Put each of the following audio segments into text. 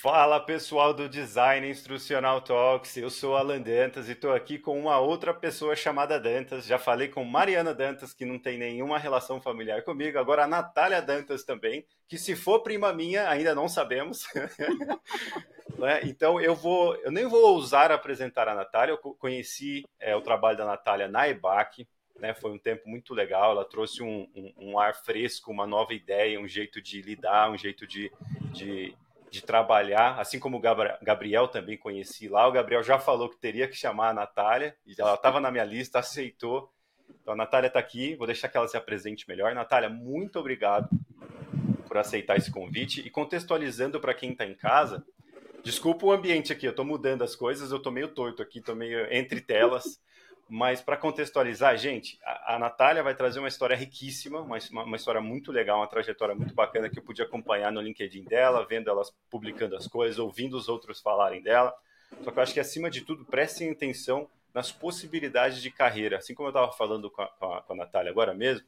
Fala pessoal do Design Instrucional Talks, eu sou Alan Dantas e estou aqui com uma outra pessoa chamada Dantas. Já falei com Mariana Dantas, que não tem nenhuma relação familiar comigo, agora a Natália Dantas também, que se for prima minha, ainda não sabemos. né? Então eu vou, eu nem vou ousar apresentar a Natália, eu conheci é, o trabalho da Natália na EBAC, né? Foi um tempo muito legal. Ela trouxe um, um, um, ar fresco, uma nova ideia, um jeito de lidar, um jeito de, de, de trabalhar. Assim como o Gabriel também conheci lá. O Gabriel já falou que teria que chamar a Natália, e ela estava na minha lista, aceitou. Então a Natália está aqui, vou deixar que ela se apresente melhor. Natália, muito obrigado por aceitar esse convite. E contextualizando para quem está em casa, desculpa o ambiente aqui, eu estou mudando as coisas, eu estou meio torto aqui, estou meio entre telas. Mas para contextualizar, gente, a, a Natália vai trazer uma história riquíssima, uma, uma, história muito legal, uma trajetória muito bacana que eu pude acompanhar no LinkedIn dela, vendo elas publicando as coisas, ouvindo os outros falarem dela. Só que eu acho que, acima de tudo, prestem atenção nas possibilidades de carreira. Assim como eu estava falando com a, com, a, com a Natália agora mesmo,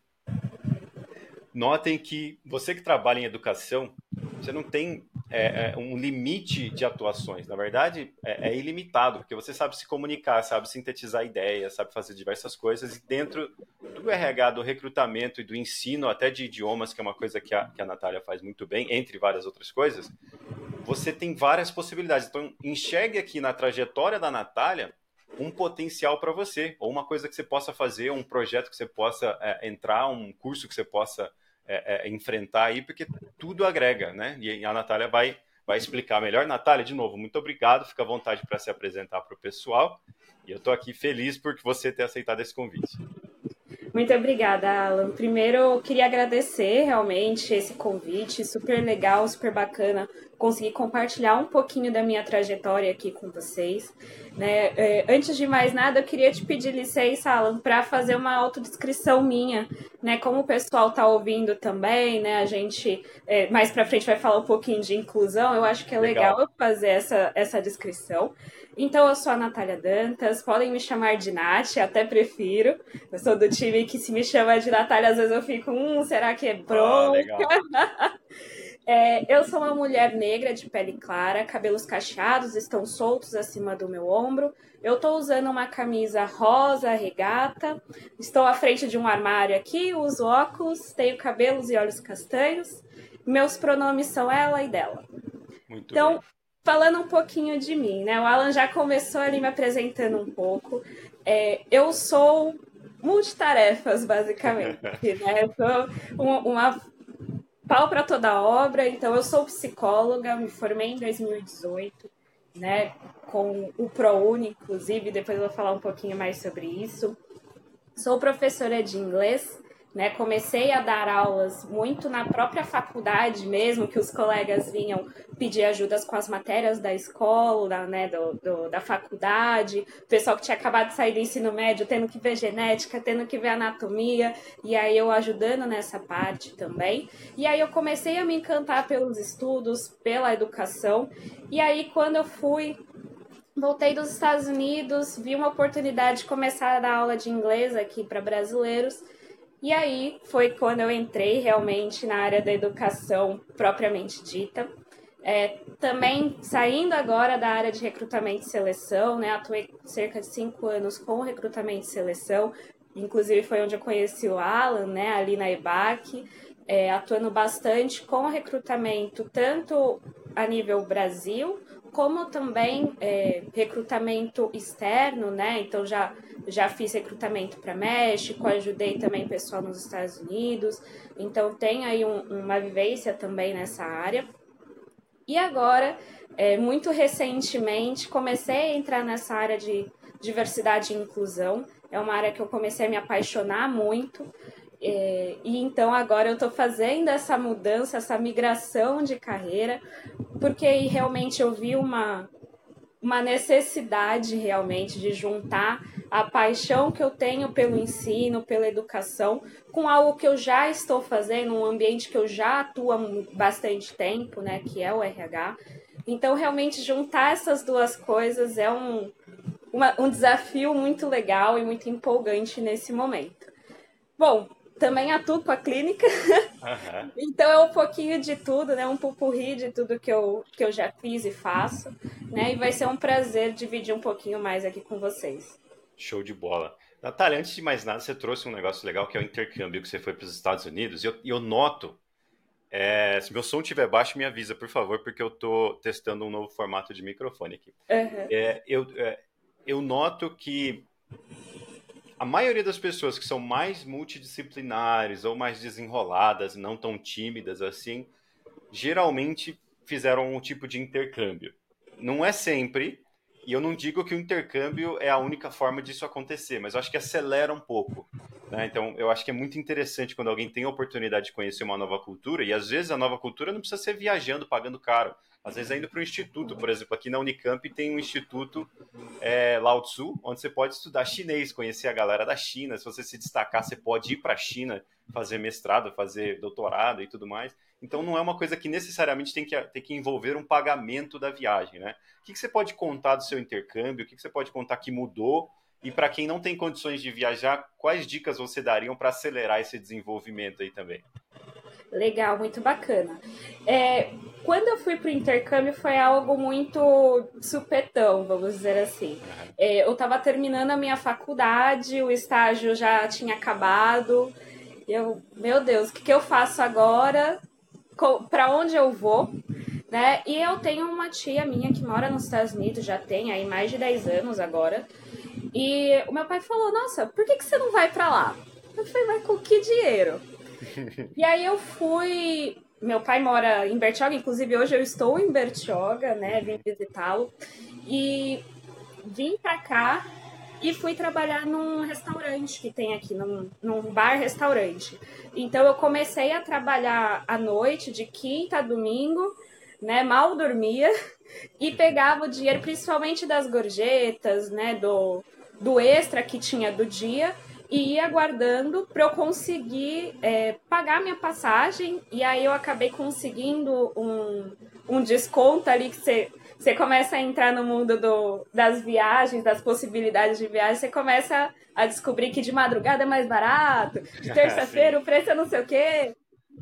notem que você que trabalha em educação, você não tem é, é, um limite de atuações. Na verdade, é, é, ilimitado, porque você sabe se comunicar, sabe sintetizar ideias, sabe fazer diversas coisas. E dentro do RH, do recrutamento e do ensino, até de idiomas, que é uma coisa que a, que a Natália faz muito bem, entre várias outras coisas, você tem várias possibilidades. Então, enxergue aqui na trajetória da Natália um potencial para você, ou uma coisa que você possa fazer, um projeto que você possa é, entrar, um curso que você possa é, é, enfrentar aí, porque tudo agrega, né? E a Natália vai, vai explicar melhor. Natália, de novo, muito obrigado. Fica à vontade para se apresentar para o pessoal. E eu estou aqui feliz por você ter aceitado esse convite. Muito obrigada, Alan. Primeiro, eu queria agradecer realmente esse convite, super legal, super bacana conseguir compartilhar um pouquinho da minha trajetória aqui com vocês. Né? É, antes de mais nada, eu queria te pedir licença, Alan, para fazer uma autodescrição minha, né? Como o pessoal está ouvindo também, né? A gente é, mais para frente vai falar um pouquinho de inclusão. Eu acho que é legal, legal eu fazer essa, essa descrição. Então, eu sou a Natália Dantas, podem me chamar de Nath, até prefiro. Eu sou do time que se me chama de Natália, às vezes eu fico, hum, será que é bronca? Ah, é, eu sou uma mulher negra de pele clara, cabelos cacheados estão soltos acima do meu ombro. Eu estou usando uma camisa rosa regata. Estou à frente de um armário aqui, uso óculos, tenho cabelos e olhos castanhos. Meus pronomes são ela e dela. Muito então, bem falando um pouquinho de mim, né? O Alan já começou ali me apresentando um pouco. É, eu sou multitarefas, basicamente, né? Eu sou uma, uma pau para toda obra, então eu sou psicóloga, me formei em 2018, né? Com o ProUni, inclusive, depois eu vou falar um pouquinho mais sobre isso. Sou professora de inglês né? Comecei a dar aulas muito na própria faculdade mesmo, que os colegas vinham pedir ajudas com as matérias da escola, né? Do, do, da faculdade, o pessoal que tinha acabado de sair do ensino médio, tendo que ver genética, tendo que ver anatomia, e aí eu ajudando nessa parte também. E aí eu comecei a me encantar pelos estudos, pela educação, e aí quando eu fui Voltei dos Estados Unidos, vi uma oportunidade de começar a dar aula de inglês aqui para brasileiros e aí foi quando eu entrei realmente na área da educação propriamente dita. É, também saindo agora da área de recrutamento e seleção, né? Atuei cerca de cinco anos com recrutamento e seleção, inclusive foi onde eu conheci o Alan, né? Ali na EBAC, é, atuando bastante com recrutamento, tanto a nível Brasil, como também é, recrutamento externo, né? Então já já fiz recrutamento para México, ajudei também pessoal nos Estados Unidos, então tem aí um, uma vivência também nessa área. E agora, é, muito recentemente, comecei a entrar nessa área de diversidade e inclusão. É uma área que eu comecei a me apaixonar muito. É, e então agora eu estou fazendo essa mudança, essa migração de carreira, porque realmente eu vi uma, uma necessidade realmente de juntar a paixão que eu tenho pelo ensino, pela educação, com algo que eu já estou fazendo, um ambiente que eu já atuo há bastante tempo, né, que é o RH. Então, realmente, juntar essas duas coisas é um, uma, um desafio muito legal e muito empolgante nesse momento. Bom, também atuo com a clínica. Uhum. então é um pouquinho de tudo, né? Um pupurri de tudo que eu, que eu já fiz e faço. Né? E vai ser um prazer dividir um pouquinho mais aqui com vocês. Show de bola. Natália, antes de mais nada, você trouxe um negócio legal que é o intercâmbio que você foi para os Estados Unidos. E eu, eu noto, é, se meu som estiver baixo, me avisa, por favor, porque eu estou testando um novo formato de microfone aqui. Uhum. É, eu, é, eu noto que a maioria das pessoas que são mais multidisciplinares ou mais desenroladas, não tão tímidas assim, geralmente fizeram um tipo de intercâmbio. Não é sempre, e eu não digo que o intercâmbio é a única forma disso acontecer, mas eu acho que acelera um pouco. Né? Então, eu acho que é muito interessante quando alguém tem a oportunidade de conhecer uma nova cultura, e às vezes a nova cultura não precisa ser viajando, pagando caro. Às vezes é indo para o instituto, por exemplo, aqui na Unicamp tem um instituto é, Lao Tzu, onde você pode estudar chinês, conhecer a galera da China. Se você se destacar, você pode ir para a China fazer mestrado, fazer doutorado e tudo mais. Então não é uma coisa que necessariamente tem que, tem que envolver um pagamento da viagem, né? O que, que você pode contar do seu intercâmbio? O que, que você pode contar que mudou? E para quem não tem condições de viajar, quais dicas você dariam para acelerar esse desenvolvimento aí também? Legal, muito bacana. É, quando eu fui para o intercâmbio foi algo muito supetão, vamos dizer assim. É, eu estava terminando a minha faculdade, o estágio já tinha acabado. Eu, meu Deus, o que, que eu faço agora? Para onde eu vou? Né? E eu tenho uma tia minha que mora nos Estados Unidos, já tem aí mais de 10 anos agora. E o meu pai falou: Nossa, por que, que você não vai para lá? Eu falei: Vai com que dinheiro? E aí eu fui. Meu pai mora em Bertioga, inclusive hoje eu estou em Bertioga, né? Vim visitá-lo. E vim pra cá e fui trabalhar num restaurante que tem aqui, num, num bar-restaurante. Então eu comecei a trabalhar à noite, de quinta a domingo, né? Mal dormia e pegava o dinheiro, principalmente das gorjetas, né? Do, do extra que tinha do dia e ia aguardando para eu conseguir é, pagar minha passagem. E aí eu acabei conseguindo um, um desconto ali que você. Você começa a entrar no mundo do, das viagens, das possibilidades de viagem, você começa a descobrir que de madrugada é mais barato, de terça-feira o preço é não sei o quê.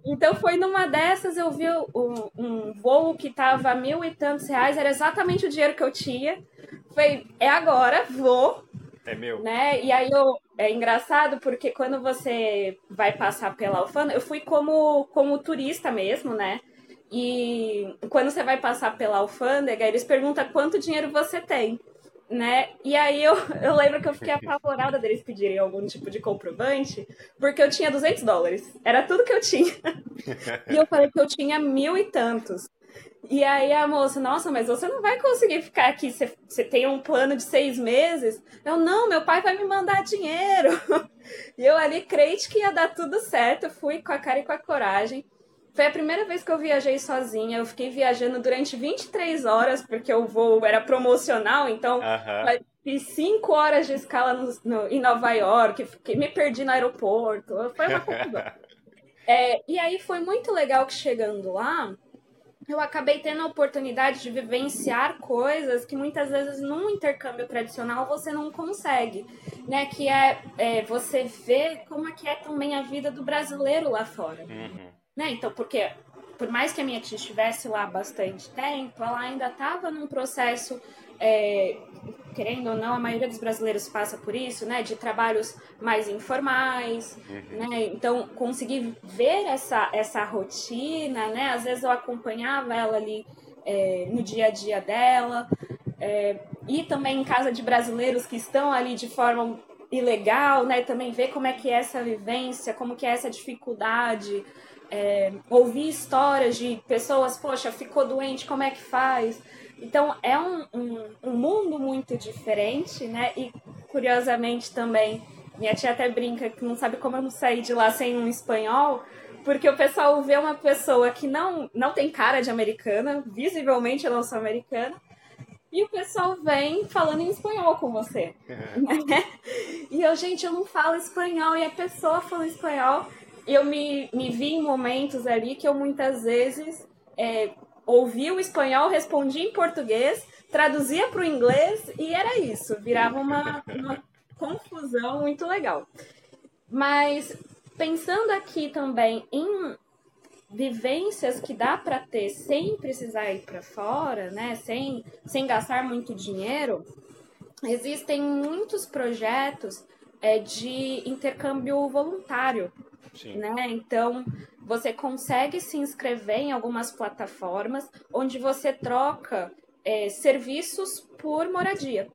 Então foi numa dessas, eu vi um, um voo que tava mil e tantos reais, era exatamente o dinheiro que eu tinha. Falei, é agora, vou. É meu. Né? E aí eu, é engraçado porque quando você vai passar pela alfândega, eu fui como, como turista mesmo, né? E quando você vai passar pela alfândega, eles perguntam quanto dinheiro você tem, né? E aí eu, eu lembro que eu fiquei apavorada deles pedirem algum tipo de comprovante, porque eu tinha 200 dólares. Era tudo que eu tinha. E eu falei que eu tinha mil e tantos. E aí a moça, nossa, mas você não vai conseguir ficar aqui, você, você tem um plano de seis meses? Eu, não, meu pai vai me mandar dinheiro. E eu ali, crente que ia dar tudo certo, fui com a cara e com a coragem. Foi a primeira vez que eu viajei sozinha. Eu fiquei viajando durante 23 horas, porque o voo era promocional, então uhum. fiz 5 horas de escala no, no, em Nova York, fiquei, me perdi no aeroporto. Foi uma confusão. é, e aí foi muito legal que chegando lá, eu acabei tendo a oportunidade de vivenciar coisas que muitas vezes num intercâmbio tradicional você não consegue, né? Que é, é você ver como é que é também a vida do brasileiro lá fora, uhum. né? Então, porque por mais que a minha tia estivesse lá bastante tempo, ela ainda estava num processo é, querendo ou não, a maioria dos brasileiros passa por isso, né? De trabalhos mais informais, uhum. né? Então, conseguir ver essa, essa rotina, né? Às vezes eu acompanhava ela ali é, no dia a dia dela, é, e também em casa de brasileiros que estão ali de forma ilegal, né? Também ver como é que é essa vivência, como que é essa dificuldade, é, ouvir histórias de pessoas, poxa, ficou doente, como é que faz? Então é um, um, um, mundo muito diferente, né? E curiosamente também, minha tia até brinca que não sabe como eu não saí de lá sem um espanhol, porque o pessoal vê uma pessoa que não, não tem cara de americana, visivelmente eu não sou americana, e o pessoal vem falando em espanhol com você. Né? E eu, gente, eu não falo espanhol, e a pessoa fala espanhol. E eu me, me vi em momentos ali que eu muitas vezes é, ouvia o espanhol, respondia em português, traduzia para o inglês e era isso. Virava uma, uma confusão muito legal. Mas pensando aqui também em vivências que dá para ter sem precisar ir para fora, né? Sem, sem gastar muito dinheiro, existem muitos projetos é, de intercâmbio voluntário. Sim. Né? Então, você consegue se inscrever em algumas plataformas onde você troca é, serviços por moradia.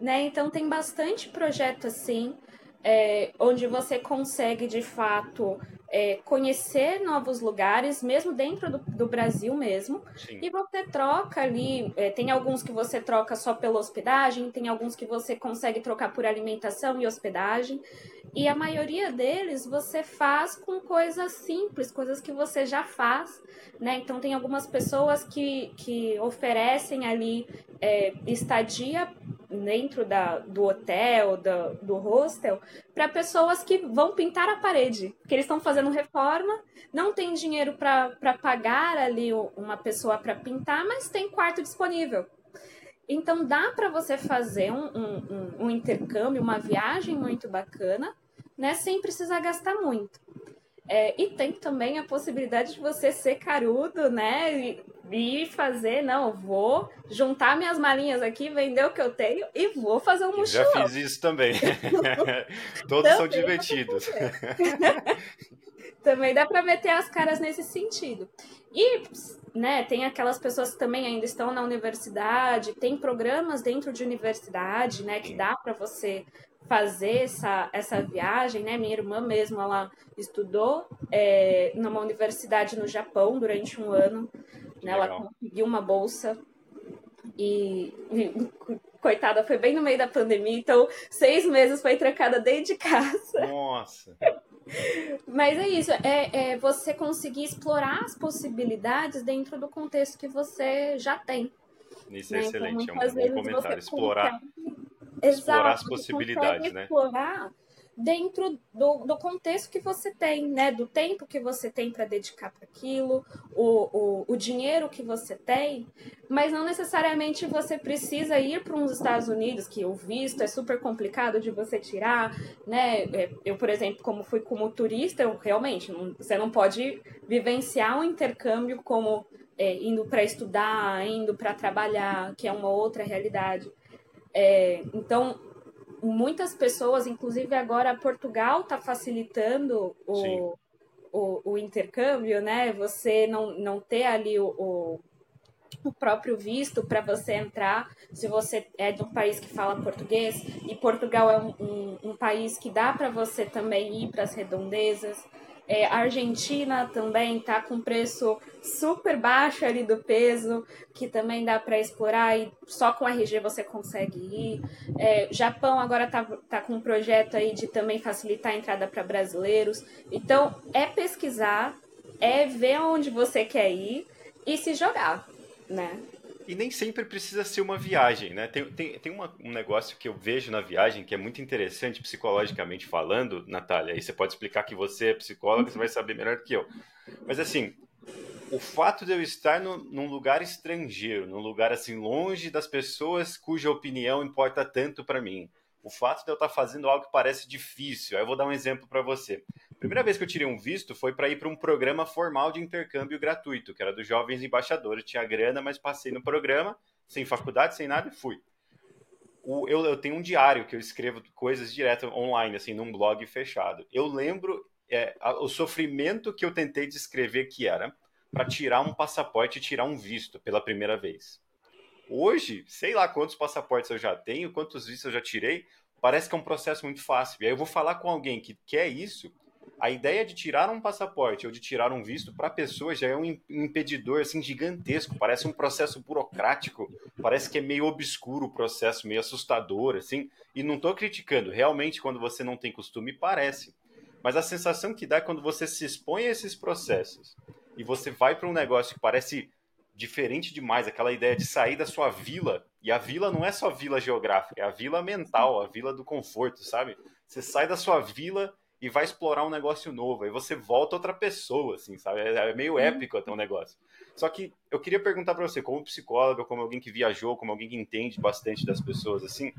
Né? Então, tem bastante projeto assim, é, onde você consegue de fato é, conhecer novos lugares, mesmo dentro do, do Brasil mesmo. Sim. E você troca ali, é, tem alguns que você troca só pela hospedagem, tem alguns que você consegue trocar por alimentação e hospedagem. E a maioria deles você faz com coisas simples, coisas que você já faz, né? Então tem algumas pessoas que, que oferecem ali é, estadia dentro da, do hotel, do, do hostel, para pessoas que vão pintar a parede, que eles estão fazendo reforma, não tem dinheiro para pagar ali uma pessoa para pintar, mas tem quarto disponível. Então dá para você fazer um, um, um, intercâmbio, uma viagem muito bacana, né, sem precisar gastar muito. É, e tem também a possibilidade de você ser carudo, né? E, e, fazer, não, vou juntar minhas malinhas aqui, vender o que eu tenho e vou fazer um mochilão. Já fiz isso também. Todos também são divertidos. também dá para meter as caras nesse sentido. E né, tem aquelas pessoas que também ainda estão na universidade, tem programas dentro de universidade, né, que dá para você fazer essa, essa viagem, né? Minha irmã mesmo, ela estudou é, numa universidade no Japão durante um ano, né? Ela conseguiu uma bolsa e, e, coitada, foi bem no meio da pandemia, então seis meses foi trancada dentro de casa. Nossa! Mas é isso, é, é você conseguir explorar as possibilidades dentro do contexto que você já tem. Isso é né? então, excelente, então, é um bom comentário. Explorar explorar as possibilidades, né? Explorar dentro do, do contexto que você tem, né? Do tempo que você tem para dedicar para aquilo, o, o, o dinheiro que você tem, mas não necessariamente você precisa ir para os Estados Unidos, que o visto é super complicado de você tirar, né? É, eu, por exemplo, como fui como turista, eu realmente não, você não pode vivenciar um intercâmbio como é, indo para estudar, indo para trabalhar, que é uma outra realidade. É, então, muitas pessoas, inclusive agora Portugal está facilitando o, o, o, intercâmbio, né? Você não, não ter ali o, o, o próprio visto para você entrar, se você é de um país que fala português, e Portugal é um, um, um país que dá para você também ir para as redondezas. É, a Argentina também está com preço super baixo ali do peso, que também dá para explorar e só com RG você consegue ir. É, Japão agora está tá com um projeto aí de também facilitar a entrada para brasileiros. Então, é pesquisar, é ver onde você quer ir e se jogar, né? E nem sempre precisa ser uma viagem, né? Tem, tem, tem uma, um negócio que eu vejo na viagem que é muito interessante psicologicamente falando, Natália. Aí você pode explicar que você é psicóloga, você vai saber melhor do que eu. Mas assim, o fato de eu estar no, num lugar estrangeiro, num lugar assim longe das pessoas cuja opinião importa tanto para mim, o fato de eu estar fazendo algo que parece difícil. Aí eu vou dar um exemplo para você. Primeira vez que eu tirei um visto foi para ir para um programa formal de intercâmbio gratuito, que era dos jovens embaixadores. Tinha grana, mas passei no programa, sem faculdade, sem nada, e fui. O, eu, eu, tenho um diário que eu escrevo coisas direto online, assim, num blog fechado. Eu lembro é, o sofrimento que eu tentei descrever que era para tirar um passaporte e tirar um visto pela primeira vez. Hoje, sei lá quantos passaportes eu já tenho, quantos vistos eu já tirei, parece que é um processo muito fácil. E aí eu vou falar com alguém que quer isso, a ideia de tirar um passaporte ou de tirar um visto para a pessoa já é um impedidor assim gigantesco, parece um processo burocrático, parece que é meio obscuro o processo, meio assustador assim, e não estou criticando, realmente quando você não tem costume parece. Mas a sensação que dá é quando você se expõe a esses processos e você vai para um negócio que parece diferente demais, aquela ideia de sair da sua vila. E a vila não é só vila geográfica, é a vila mental, a vila do conforto, sabe? Você sai da sua vila e vai explorar um negócio novo. Aí você volta outra pessoa, assim, sabe? É, é meio uhum. épico até um negócio. Só que eu queria perguntar para você, como psicóloga, como alguém que viajou, como alguém que entende bastante das pessoas, assim,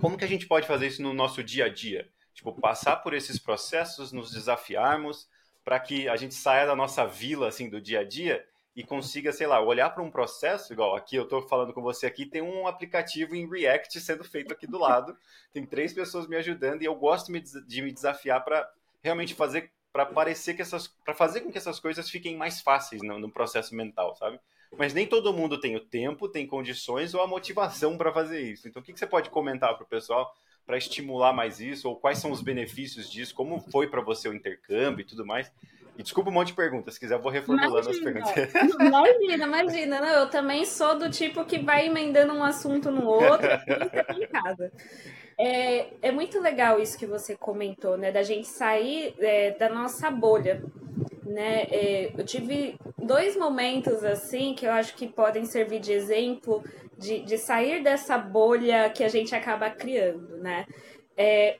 como que a gente pode fazer isso no nosso dia a dia? Tipo, passar por esses processos, nos desafiarmos, para que a gente saia da nossa vila, assim, do dia a dia e consiga, sei lá, olhar para um processo, igual aqui eu estou falando com você aqui, tem um aplicativo em React sendo feito aqui do lado, tem três pessoas me ajudando e eu gosto de me desafiar para realmente fazer, para parecer que essas, para fazer com que essas coisas fiquem mais fáceis no, no processo mental, sabe? Mas nem todo mundo tem o tempo, tem condições ou a motivação para fazer isso. Então, o que, que você pode comentar para o pessoal para estimular mais isso? Ou quais são os benefícios disso? Como foi para você o intercâmbio e tudo mais? E desculpa um monte de perguntas, se quiser eu vou reformulando imagina, as perguntas. Imagina, imagina. Não, eu também sou do tipo que vai emendando um assunto no outro e casa. É, é muito legal isso que você comentou, né? Da gente sair é, da nossa bolha. Né? É, eu tive dois momentos assim que eu acho que podem servir de exemplo de, de sair dessa bolha que a gente acaba criando, né? É,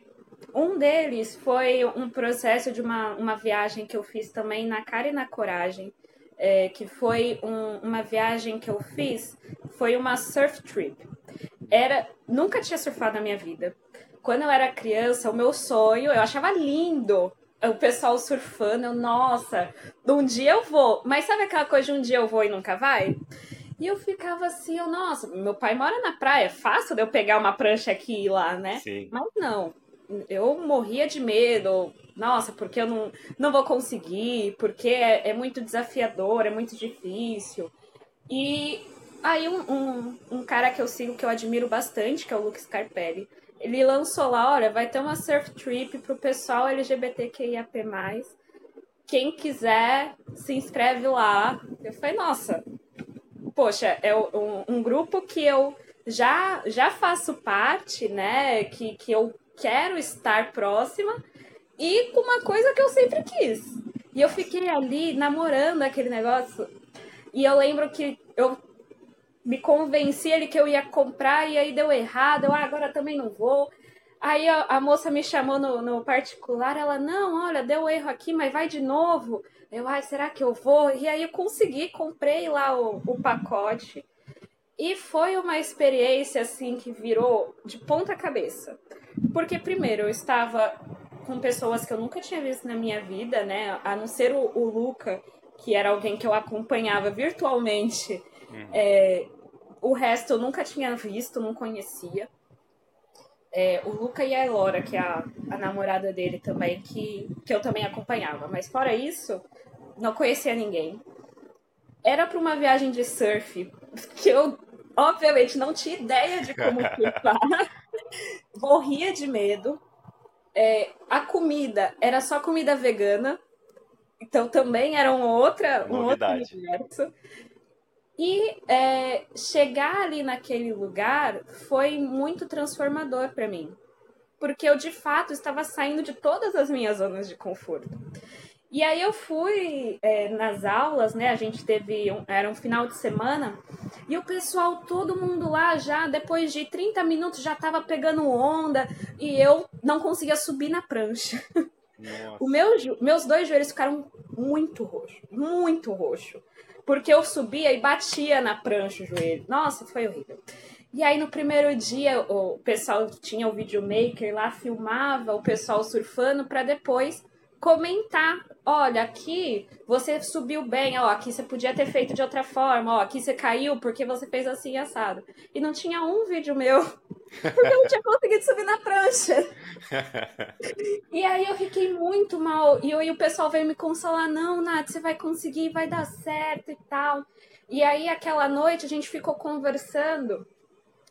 um deles foi um processo de uma, uma viagem que eu fiz também na cara e na coragem, é, que foi um, uma viagem que eu fiz, foi uma surf trip. Era, nunca tinha surfado na minha vida. Quando eu era criança, o meu sonho, eu achava lindo o pessoal surfando, eu, nossa, um dia eu vou. Mas sabe aquela coisa de um dia eu vou e nunca vai? E eu ficava assim, eu, nossa, meu pai mora na praia, é fácil de eu pegar uma prancha aqui e ir lá, né? Sim. Mas não, eu morria de medo. Nossa, porque eu não, não vou conseguir, porque é, é muito desafiador, é muito difícil. E aí um, um, um, cara que eu sigo, que eu admiro bastante, que é o Luke Scarpelli, ele lançou lá, olha, vai ter uma surf trip pro pessoal LGBTQIAP+. Quem quiser, se inscreve lá. Eu falei, nossa, poxa, é um, um grupo que eu já, já faço parte, né? Que, que eu quero estar próxima e com uma coisa que eu sempre quis. E eu fiquei ali namorando aquele negócio. E eu lembro que eu me convenci ele que eu ia comprar e aí deu errado. Eu, ah, agora também não vou. Aí a, moça me chamou no, no, particular. Ela, não, olha, deu erro aqui, mas vai de novo. Eu, ai, será que eu vou? E aí eu consegui, comprei lá o, o pacote. E foi uma experiência assim que virou de ponta cabeça. Porque, primeiro, eu estava com pessoas que eu nunca tinha visto na minha vida, né? A não ser o, o Luca, que era alguém que eu acompanhava virtualmente. Uhum. É, o resto eu nunca tinha visto, não conhecia. É, o Luca e a Elora, que é a, a namorada dele também, que, que eu também acompanhava. Mas fora isso, não conhecia ninguém. Era para uma viagem de surf, que eu obviamente não tinha ideia de como surfar. morria de medo. É, a comida era só comida vegana, então também era um, outra, um outro universo. E é, chegar ali naquele lugar foi muito transformador para mim, porque eu de fato estava saindo de todas as minhas zonas de conforto. E aí eu fui é, nas aulas, né? A gente teve. Um, era um final de semana, e o pessoal, todo mundo lá já, depois de 30 minutos, já tava pegando onda, e eu não conseguia subir na prancha. O meu, meus dois joelhos ficaram muito roxos, muito roxo. Porque eu subia e batia na prancha o joelho. Nossa, foi horrível. E aí no primeiro dia o pessoal tinha o videomaker lá, filmava o pessoal surfando para depois comentar, olha, aqui você subiu bem, ó, aqui você podia ter feito de outra forma, ó, aqui você caiu porque você fez assim assado. E não tinha um vídeo meu, porque eu não tinha conseguido subir na prancha. e aí eu fiquei muito mal, e, eu, e o pessoal veio me consolar, não, Nath, você vai conseguir, vai dar certo e tal. E aí aquela noite a gente ficou conversando,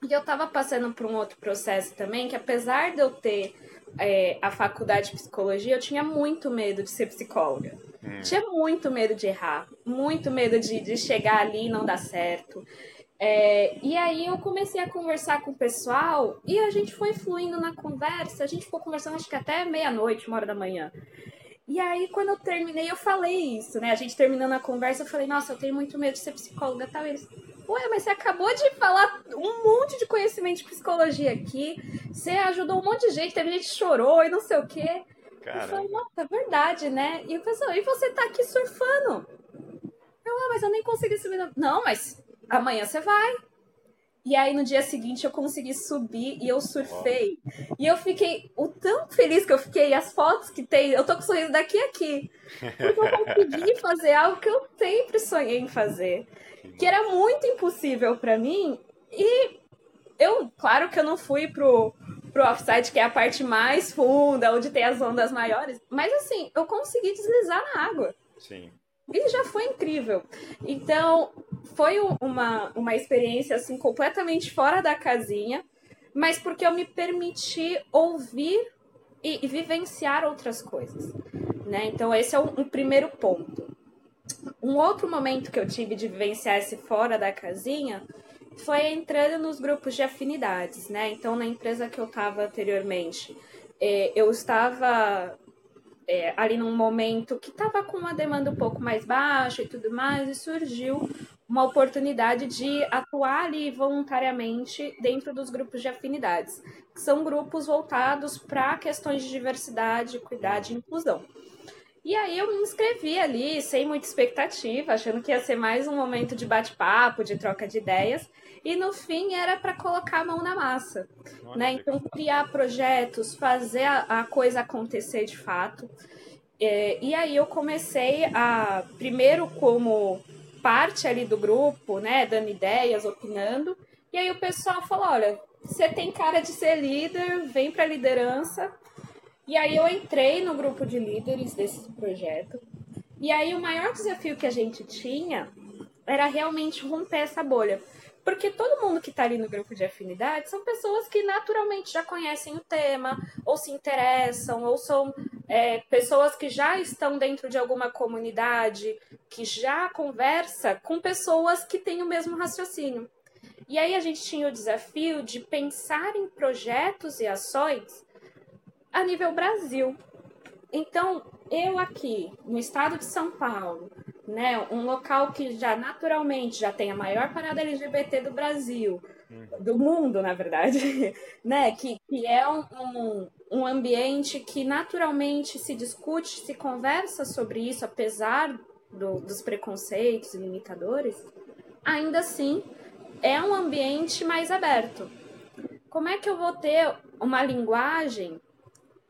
e eu tava passando por um outro processo também, que apesar de eu ter é, a faculdade de psicologia, eu tinha muito medo de ser psicóloga. Hum. Tinha muito medo de errar, muito medo de, de chegar ali e não dar certo. É, e aí eu comecei a conversar com o pessoal e a gente foi fluindo na conversa. A gente ficou conversando acho que até meia-noite, uma hora da manhã. E aí, quando eu terminei, eu falei isso, né? A gente terminando a conversa, eu falei, nossa, eu tenho muito medo de ser psicóloga tal. Eles, Ué, mas você acabou de falar um monte de conhecimento de psicologia aqui. Você ajudou um monte de gente, teve gente que chorou e não sei o quê. Cara. Eu falei, nossa, é verdade, né? E o pessoal, e você tá aqui surfando? Eu, ah, mas eu nem consegui subir. Não, mas amanhã você vai. E aí no dia seguinte eu consegui subir e eu surfei. E eu fiquei o tão feliz que eu fiquei, as fotos que tem, eu tô com sorriso daqui a aqui. Porque eu consegui fazer algo que eu sempre sonhei em fazer. Que era muito impossível para mim. E eu, claro que eu não fui pro, pro offside, que é a parte mais funda, onde tem as ondas maiores. Mas assim, eu consegui deslizar na água. Sim. E já foi incrível. Então, foi uma, uma experiência assim completamente fora da casinha, mas porque eu me permiti ouvir e, e vivenciar outras coisas. Né? Então, esse é um, um primeiro ponto. Um outro momento que eu tive de vivenciar esse fora da casinha foi entrando nos grupos de afinidades, né? Então, na empresa que eu estava anteriormente, eh, eu estava é, ali num momento que estava com uma demanda um pouco mais baixa e tudo mais, e surgiu uma oportunidade de atuar ali voluntariamente dentro dos grupos de afinidades, que são grupos voltados para questões de diversidade, equidade e inclusão. E aí eu me inscrevi ali, sem muita expectativa, achando que ia ser mais um momento de bate-papo, de troca de ideias, e no fim era para colocar a mão na massa, né? Então criar projetos, fazer a, a coisa acontecer de fato. É, e aí eu comecei a primeiro como parte ali do grupo, né, dando ideias, opinando. E aí o pessoal falou, olha, você tem cara de ser líder, vem para liderança. E aí eu entrei no grupo de líderes desse projeto. E aí o maior desafio que a gente tinha era realmente romper essa bolha. Porque todo mundo que está ali no grupo de afinidade são pessoas que naturalmente já conhecem o tema, ou se interessam, ou são é, pessoas que já estão dentro de alguma comunidade, que já conversa com pessoas que têm o mesmo raciocínio. E aí a gente tinha o desafio de pensar em projetos e ações a nível Brasil. Então, eu aqui, no estado de São Paulo, né, um local que já naturalmente já tem a maior parada LGBT do Brasil, do mundo, na verdade, né, que, que é um, um, ambiente que naturalmente se discute, se conversa sobre isso, apesar do, dos preconceitos e limitadores, ainda assim é um ambiente mais aberto. Como é que eu vou ter uma linguagem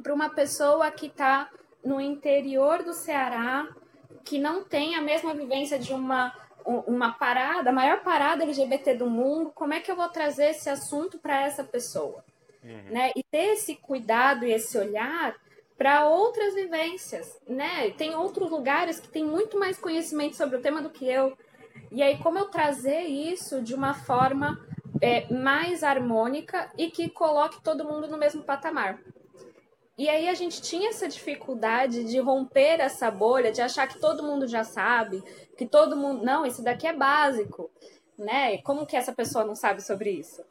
para uma pessoa que está no interior do Ceará, que não tem a mesma vivência de uma, uma parada, a maior parada LGBT do mundo, como é que eu vou trazer esse assunto para essa pessoa? Uhum. Né? E ter esse cuidado e esse olhar para outras vivências, né? Tem outros lugares que têm muito mais conhecimento sobre o tema do que eu. E aí, como eu trazer isso de uma forma é, mais harmônica e que coloque todo mundo no mesmo patamar. E aí a gente tinha essa dificuldade de romper essa bolha, de achar que todo mundo já sabe, que todo mundo. Não, isso daqui é básico, né? Como que essa pessoa não sabe sobre isso?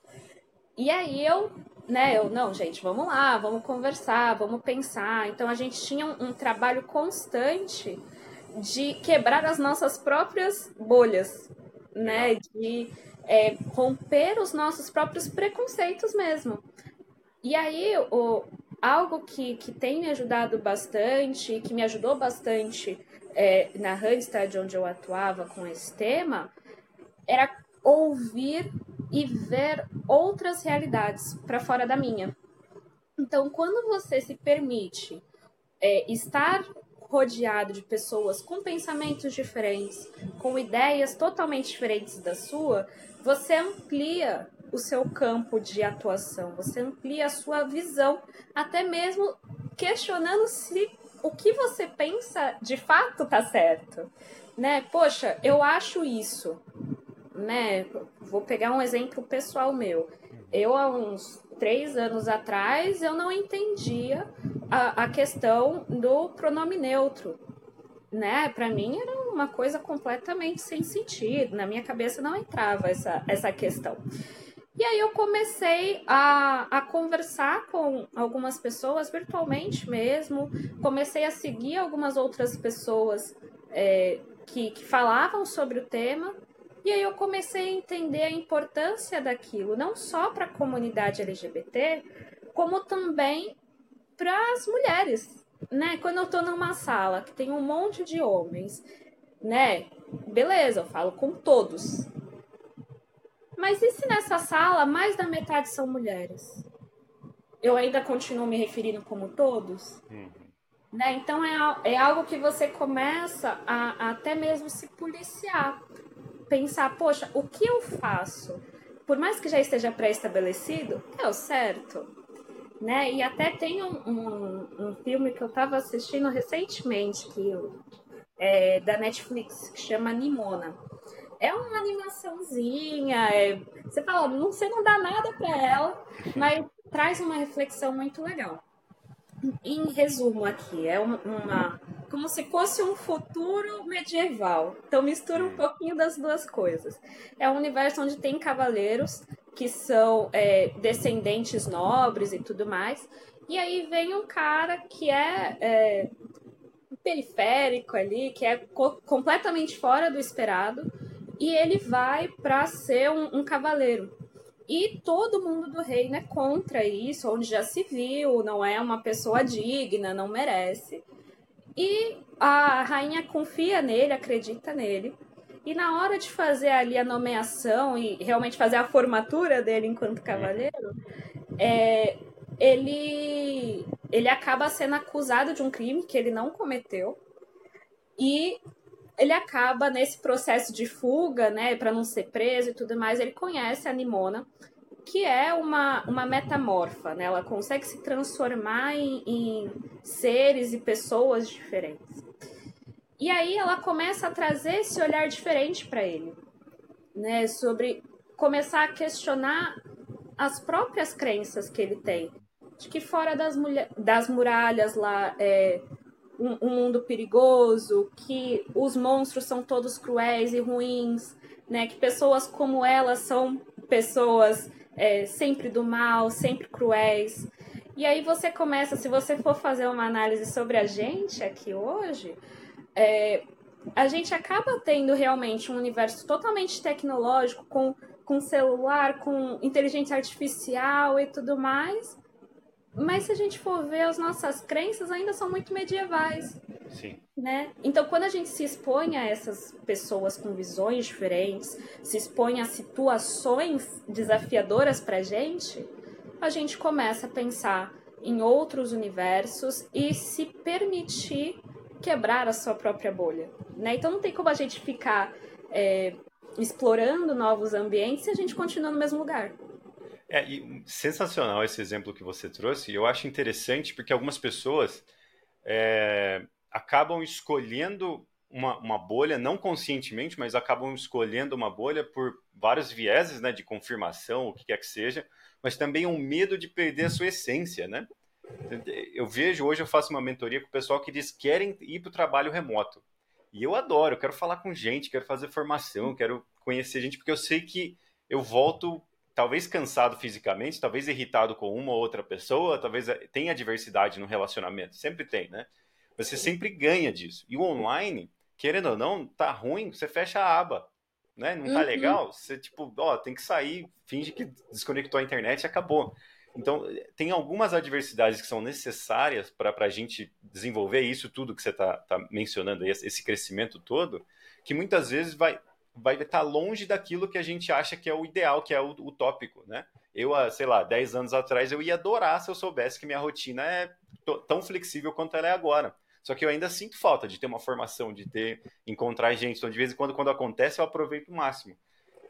E aí eu, né, eu, não, gente, vamos lá, vamos conversar, vamos pensar. Então a gente tinha um, um trabalho constante de quebrar as nossas próprias bolhas, né? De é, romper os nossos próprios preconceitos mesmo. E aí, o, algo que, que tem me ajudado bastante, que me ajudou bastante é, na Randstad, onde eu atuava com esse tema, era ouvir e ver outras realidades para fora da minha. Então, quando você se permite é, estar rodeado de pessoas com pensamentos diferentes, com ideias totalmente diferentes da sua, você amplia o seu campo de atuação, você amplia a sua visão, até mesmo questionando se o que você pensa de fato tá certo, né? Poxa, eu acho isso, né? Vou pegar um exemplo pessoal meu. Eu há uns três anos atrás eu não entendia a, a questão do pronome neutro, né? Para mim era uma coisa completamente sem sentido. Na minha cabeça não entrava essa, essa questão. E aí eu comecei a, a conversar com algumas pessoas virtualmente mesmo, comecei a seguir algumas outras pessoas é, que, que falavam sobre o tema, e aí eu comecei a entender a importância daquilo, não só para a comunidade LGBT, como também para as mulheres. Né? Quando eu estou numa sala que tem um monte de homens, né? Beleza, eu falo com todos Mas e se nessa sala mais da metade são mulheres? Eu ainda continuo me referindo como todos? Uhum. Né? Então é, é algo que você começa a, a até mesmo se policiar. Pensar, poxa, o que eu faço? Por mais que já esteja pré-estabelecido, é o certo. Né? E até tem um, um, um filme que eu estava assistindo recentemente, que eu, é, da Netflix, que chama Nimona. É uma animaçãozinha, é, você fala, não, você não dá nada para ela, mas traz uma reflexão muito legal em resumo aqui, é uma como se fosse um futuro medieval. Então mistura um hum. pouquinho das duas coisas. É um universo onde tem cavaleiros que são é, descendentes nobres e tudo mais. E aí vem um cara que é, é periférico ali, que é co completamente fora do esperado, e ele vai para ser um, um cavaleiro. E todo mundo do reino é contra isso, onde já se viu, não é uma pessoa digna, não merece. E a rainha confia nele, acredita nele. E na hora de fazer ali a nomeação e realmente fazer a formatura dele enquanto cavaleiro, é, ele, ele acaba sendo acusado de um crime que ele não cometeu. E ele acaba nesse processo de fuga, né, para não ser preso e tudo mais, ele conhece a Nimona, que é uma, uma metamorfa, né? Ela consegue se transformar em, em seres e pessoas diferentes. E aí ela começa a trazer esse olhar diferente para ele, né, sobre começar a questionar as próprias crenças que ele tem, de que fora das, das muralhas lá é, um, um mundo perigoso, que os monstros são todos cruéis e ruins, né? Que pessoas como elas são pessoas é, sempre do mal, sempre cruéis. E aí você começa, se você for fazer uma análise sobre a gente aqui hoje, é, a gente acaba tendo realmente um universo totalmente tecnológico, com, com celular, com inteligência artificial e tudo mais, mas se a gente for ver, as nossas crenças ainda são muito medievais. Sim. Né? Então, quando a gente se expõe a essas pessoas com visões diferentes, se expõe a situações desafiadoras para gente, a gente começa a pensar em outros universos e se permitir quebrar a sua própria bolha. Né? Então, não tem como a gente ficar é, explorando novos ambientes se a gente continua no mesmo lugar. É, sensacional esse exemplo que você trouxe. Eu acho interessante porque algumas pessoas é, acabam escolhendo uma, uma, bolha, não conscientemente, mas acabam escolhendo uma bolha por vários vieses né, de confirmação, o que quer que seja, mas também um medo de perder a sua essência, né? Eu vejo, hoje eu faço uma mentoria com o pessoal que diz que querem ir para o trabalho remoto. E eu adoro, eu quero falar com gente, quero fazer formação, quero conhecer gente, porque eu sei que eu volto talvez cansado fisicamente, talvez irritado com uma ou outra pessoa, talvez eh, tenha diversidade no relacionamento, sempre tem, né? Você sempre ganha disso. E o online, querendo ou não, tá ruim, você fecha a aba, né? Não tá uhum. legal, você tipo, ó, tem que sair, finge que desconectou a internet e acabou. Então, tem algumas adversidades que são necessárias para a gente desenvolver isso tudo que você está tá mencionando, aí, esse crescimento todo, que muitas vezes vai, vai estar longe daquilo que a gente acha que é o ideal, que é o utópico, né? Eu, sei lá, 10 anos atrás, eu ia adorar se eu soubesse que minha rotina é tão flexível quanto ela é agora. Só que eu ainda sinto falta de ter uma formação, de ter encontrar gente. Então, de vez em quando, quando acontece, eu aproveito o máximo.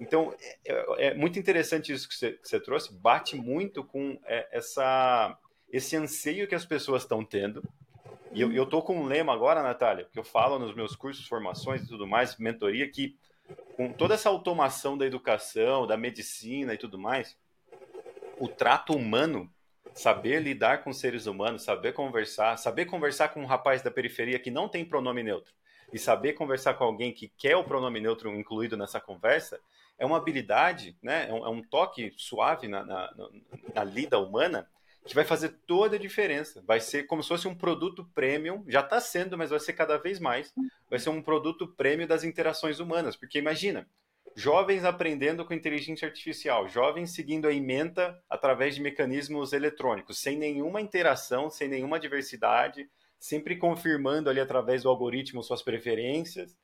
Então, é, é, é muito interessante isso que você, que você, trouxe. Bate muito com é, essa, esse anseio que as pessoas estão tendo. E eu, eu tô com um lema agora, Natália, que eu falo nos meus cursos, formações e tudo mais, mentoria, que com toda essa automação da educação, da medicina e tudo mais, o trato humano, saber lidar com seres humanos, saber conversar, saber conversar com um rapaz da periferia que não tem pronome neutro e saber conversar com alguém que quer o pronome neutro incluído nessa conversa, é uma habilidade, né? é, um, é um toque suave na, na, na lida humana que vai fazer toda a diferença. Vai ser como se fosse um produto premium, já está sendo, mas vai ser cada vez mais. Vai ser um produto premium das interações humanas, porque imagina, jovens aprendendo com inteligência artificial, jovens seguindo a ementa através de mecanismos eletrônicos, sem nenhuma interação, sem nenhuma diversidade, sempre confirmando ali através do algoritmo suas preferências.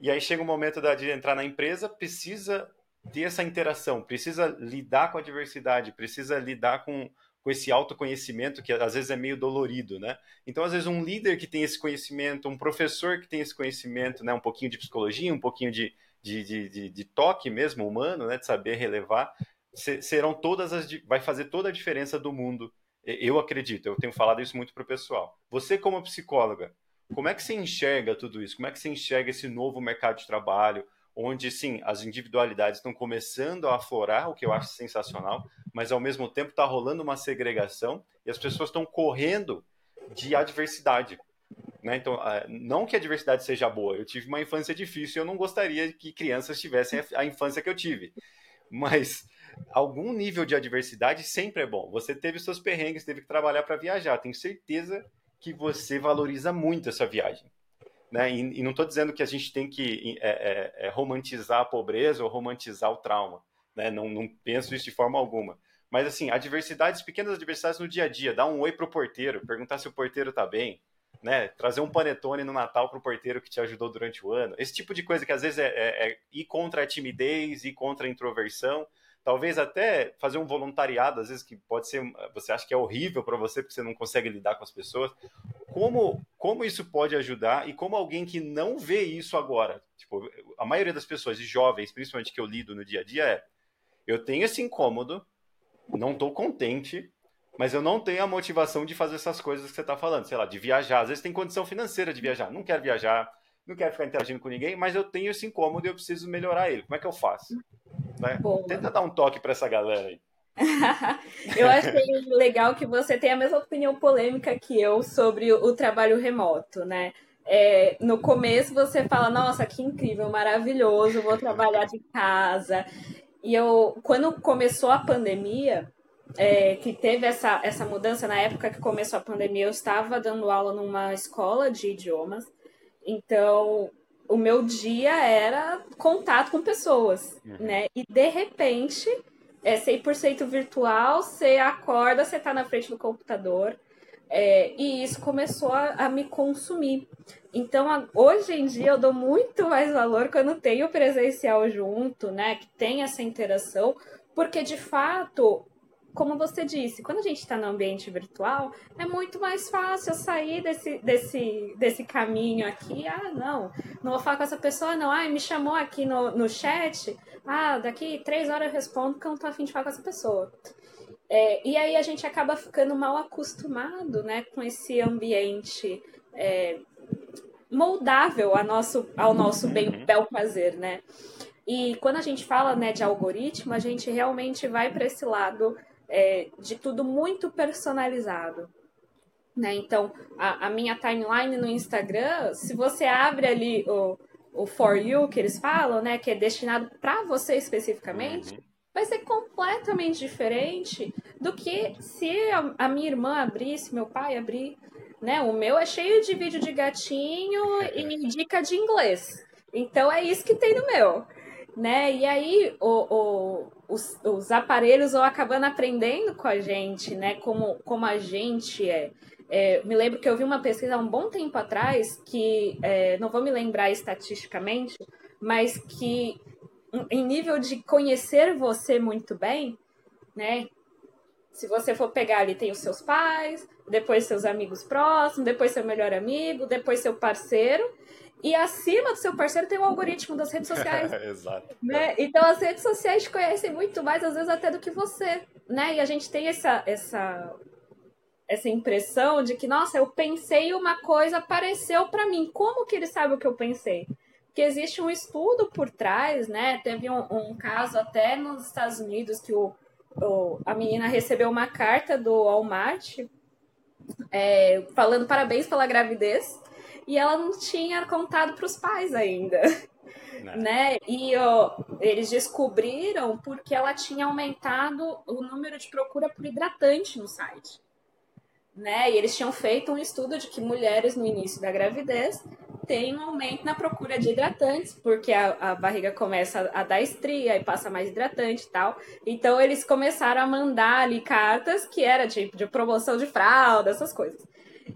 E aí chega o momento de entrar na empresa, precisa ter essa interação, precisa lidar com a diversidade, precisa lidar com, com esse autoconhecimento que às vezes é meio dolorido, né? Então, às vezes, um líder que tem esse conhecimento, um professor que tem esse conhecimento, né? Um pouquinho de psicologia, um pouquinho de, de, de, de, de toque mesmo humano, né? De saber relevar, serão todas as. vai fazer toda a diferença do mundo. Eu acredito, eu tenho falado isso muito para o pessoal. Você, como psicóloga, como é que você enxerga tudo isso? Como é que você enxerga esse novo mercado de trabalho? Onde sim, as individualidades estão começando a aflorar, o que eu acho sensacional, mas ao mesmo tempo está rolando uma segregação e as pessoas estão correndo de adversidade. Né? Então, não que a diversidade seja boa, eu tive uma infância difícil e eu não gostaria que crianças tivessem a infância que eu tive. Mas algum nível de adversidade sempre é bom. Você teve seus perrengues, teve que trabalhar para viajar. Tenho certeza que você valoriza muito essa viagem. Né? E, e não estou dizendo que a gente tem que é, é, é, romantizar a pobreza ou romantizar o trauma. Né? Não, não penso isso de forma alguma. Mas, assim, adversidades, pequenas adversidades no dia a dia. Dar um oi pro porteiro, perguntar se o porteiro está bem, né? Trazer um panetone no Natal pro porteiro que te ajudou durante o ano. Esse tipo de coisa que às vezes é, é, é ir contra a timidez, ir contra a introversão, talvez até fazer um voluntariado, às vezes que pode ser, você acha que é horrível para você porque você não consegue lidar com as pessoas. Como, como isso pode ajudar e como alguém que não vê isso agora, tipo, a maioria das pessoas, de jovens, principalmente que eu lido no dia a dia, é: eu tenho esse incômodo, não estou contente, mas eu não tenho a motivação de fazer essas coisas que você está falando, sei lá, de viajar. Às vezes tem condição financeira de viajar, não quero viajar, não quero ficar interagindo com ninguém, mas eu tenho esse incômodo e eu preciso melhorar ele. Como é que eu faço? Né? Tenta dar um toque para essa galera aí. eu achei legal que você tem a mesma opinião polêmica que eu sobre o trabalho remoto, né? É, no começo você fala, nossa, que incrível, maravilhoso, vou trabalhar de casa. E eu, quando começou a pandemia, é, que teve essa, essa mudança, na época que começou a pandemia, eu estava dando aula numa escola de idiomas. Então, o meu dia era contato com pessoas, uhum. né? E de repente, é 100% virtual, você acorda, você tá na frente do computador. É, e isso começou a, a, me consumir. Então, a, hoje em dia, eu dou muito mais valor quando tem o presencial junto, né? Que tem essa interação, porque de fato como você disse, quando a gente está no ambiente virtual, é muito mais fácil sair desse, desse, desse caminho aqui. Ah, não, não vou falar com essa pessoa, não. Ah, me chamou aqui no, no chat. Ah, daqui três horas eu respondo que eu não tô afim de falar com essa pessoa. É, e aí a gente acaba ficando mal acostumado né, com esse ambiente é, moldável a nosso, ao nosso bem uhum. bel prazer, né? E quando a gente fala né, de algoritmo, a gente realmente vai para esse lado é, de tudo muito personalizado. Né? Então, a, a, minha timeline no Instagram, se você abre ali o, o For You que eles falam, né, que é destinado para você especificamente, uhum. vai ser completamente diferente do que se a, a, minha irmã abrir, se meu pai abrir. Né? O meu é cheio de vídeo de gatinho e dica de inglês. Então é isso que tem no meu né? E aí o, o, os, os aparelhos vão acabando aprendendo com a gente, né? Como, como a gente é. é. Me lembro que eu vi uma pesquisa há um bom tempo atrás que, é, não vou me lembrar estatisticamente, mas que em nível de conhecer você muito bem, né? Se você for pegar ali, tem os seus pais, depois seus amigos próximos, depois seu melhor amigo, depois seu parceiro, e acima do seu parceiro tem o algoritmo das redes sociais. Exato. Né? Então as redes sociais te conhecem muito mais, às vezes, até do que você. Né? E a gente tem essa, essa, essa impressão de que, nossa, eu pensei uma coisa, apareceu para mim. Como que ele sabe o que eu pensei? Porque existe um estudo por trás, né? Teve um, um caso até nos Estados Unidos que o, o, a menina recebeu uma carta do Walmart é, falando parabéns pela gravidez e ela não tinha contado para os pais ainda. Não. Né? E ó, eles descobriram porque ela tinha aumentado o número de procura por hidratante no site. Né? E eles tinham feito um estudo de que mulheres no início da gravidez têm um aumento na procura de hidratantes, porque a, a barriga começa a, a dar estria e passa mais hidratante e tal. Então eles começaram a mandar ali cartas que era tipo de promoção de fralda, essas coisas.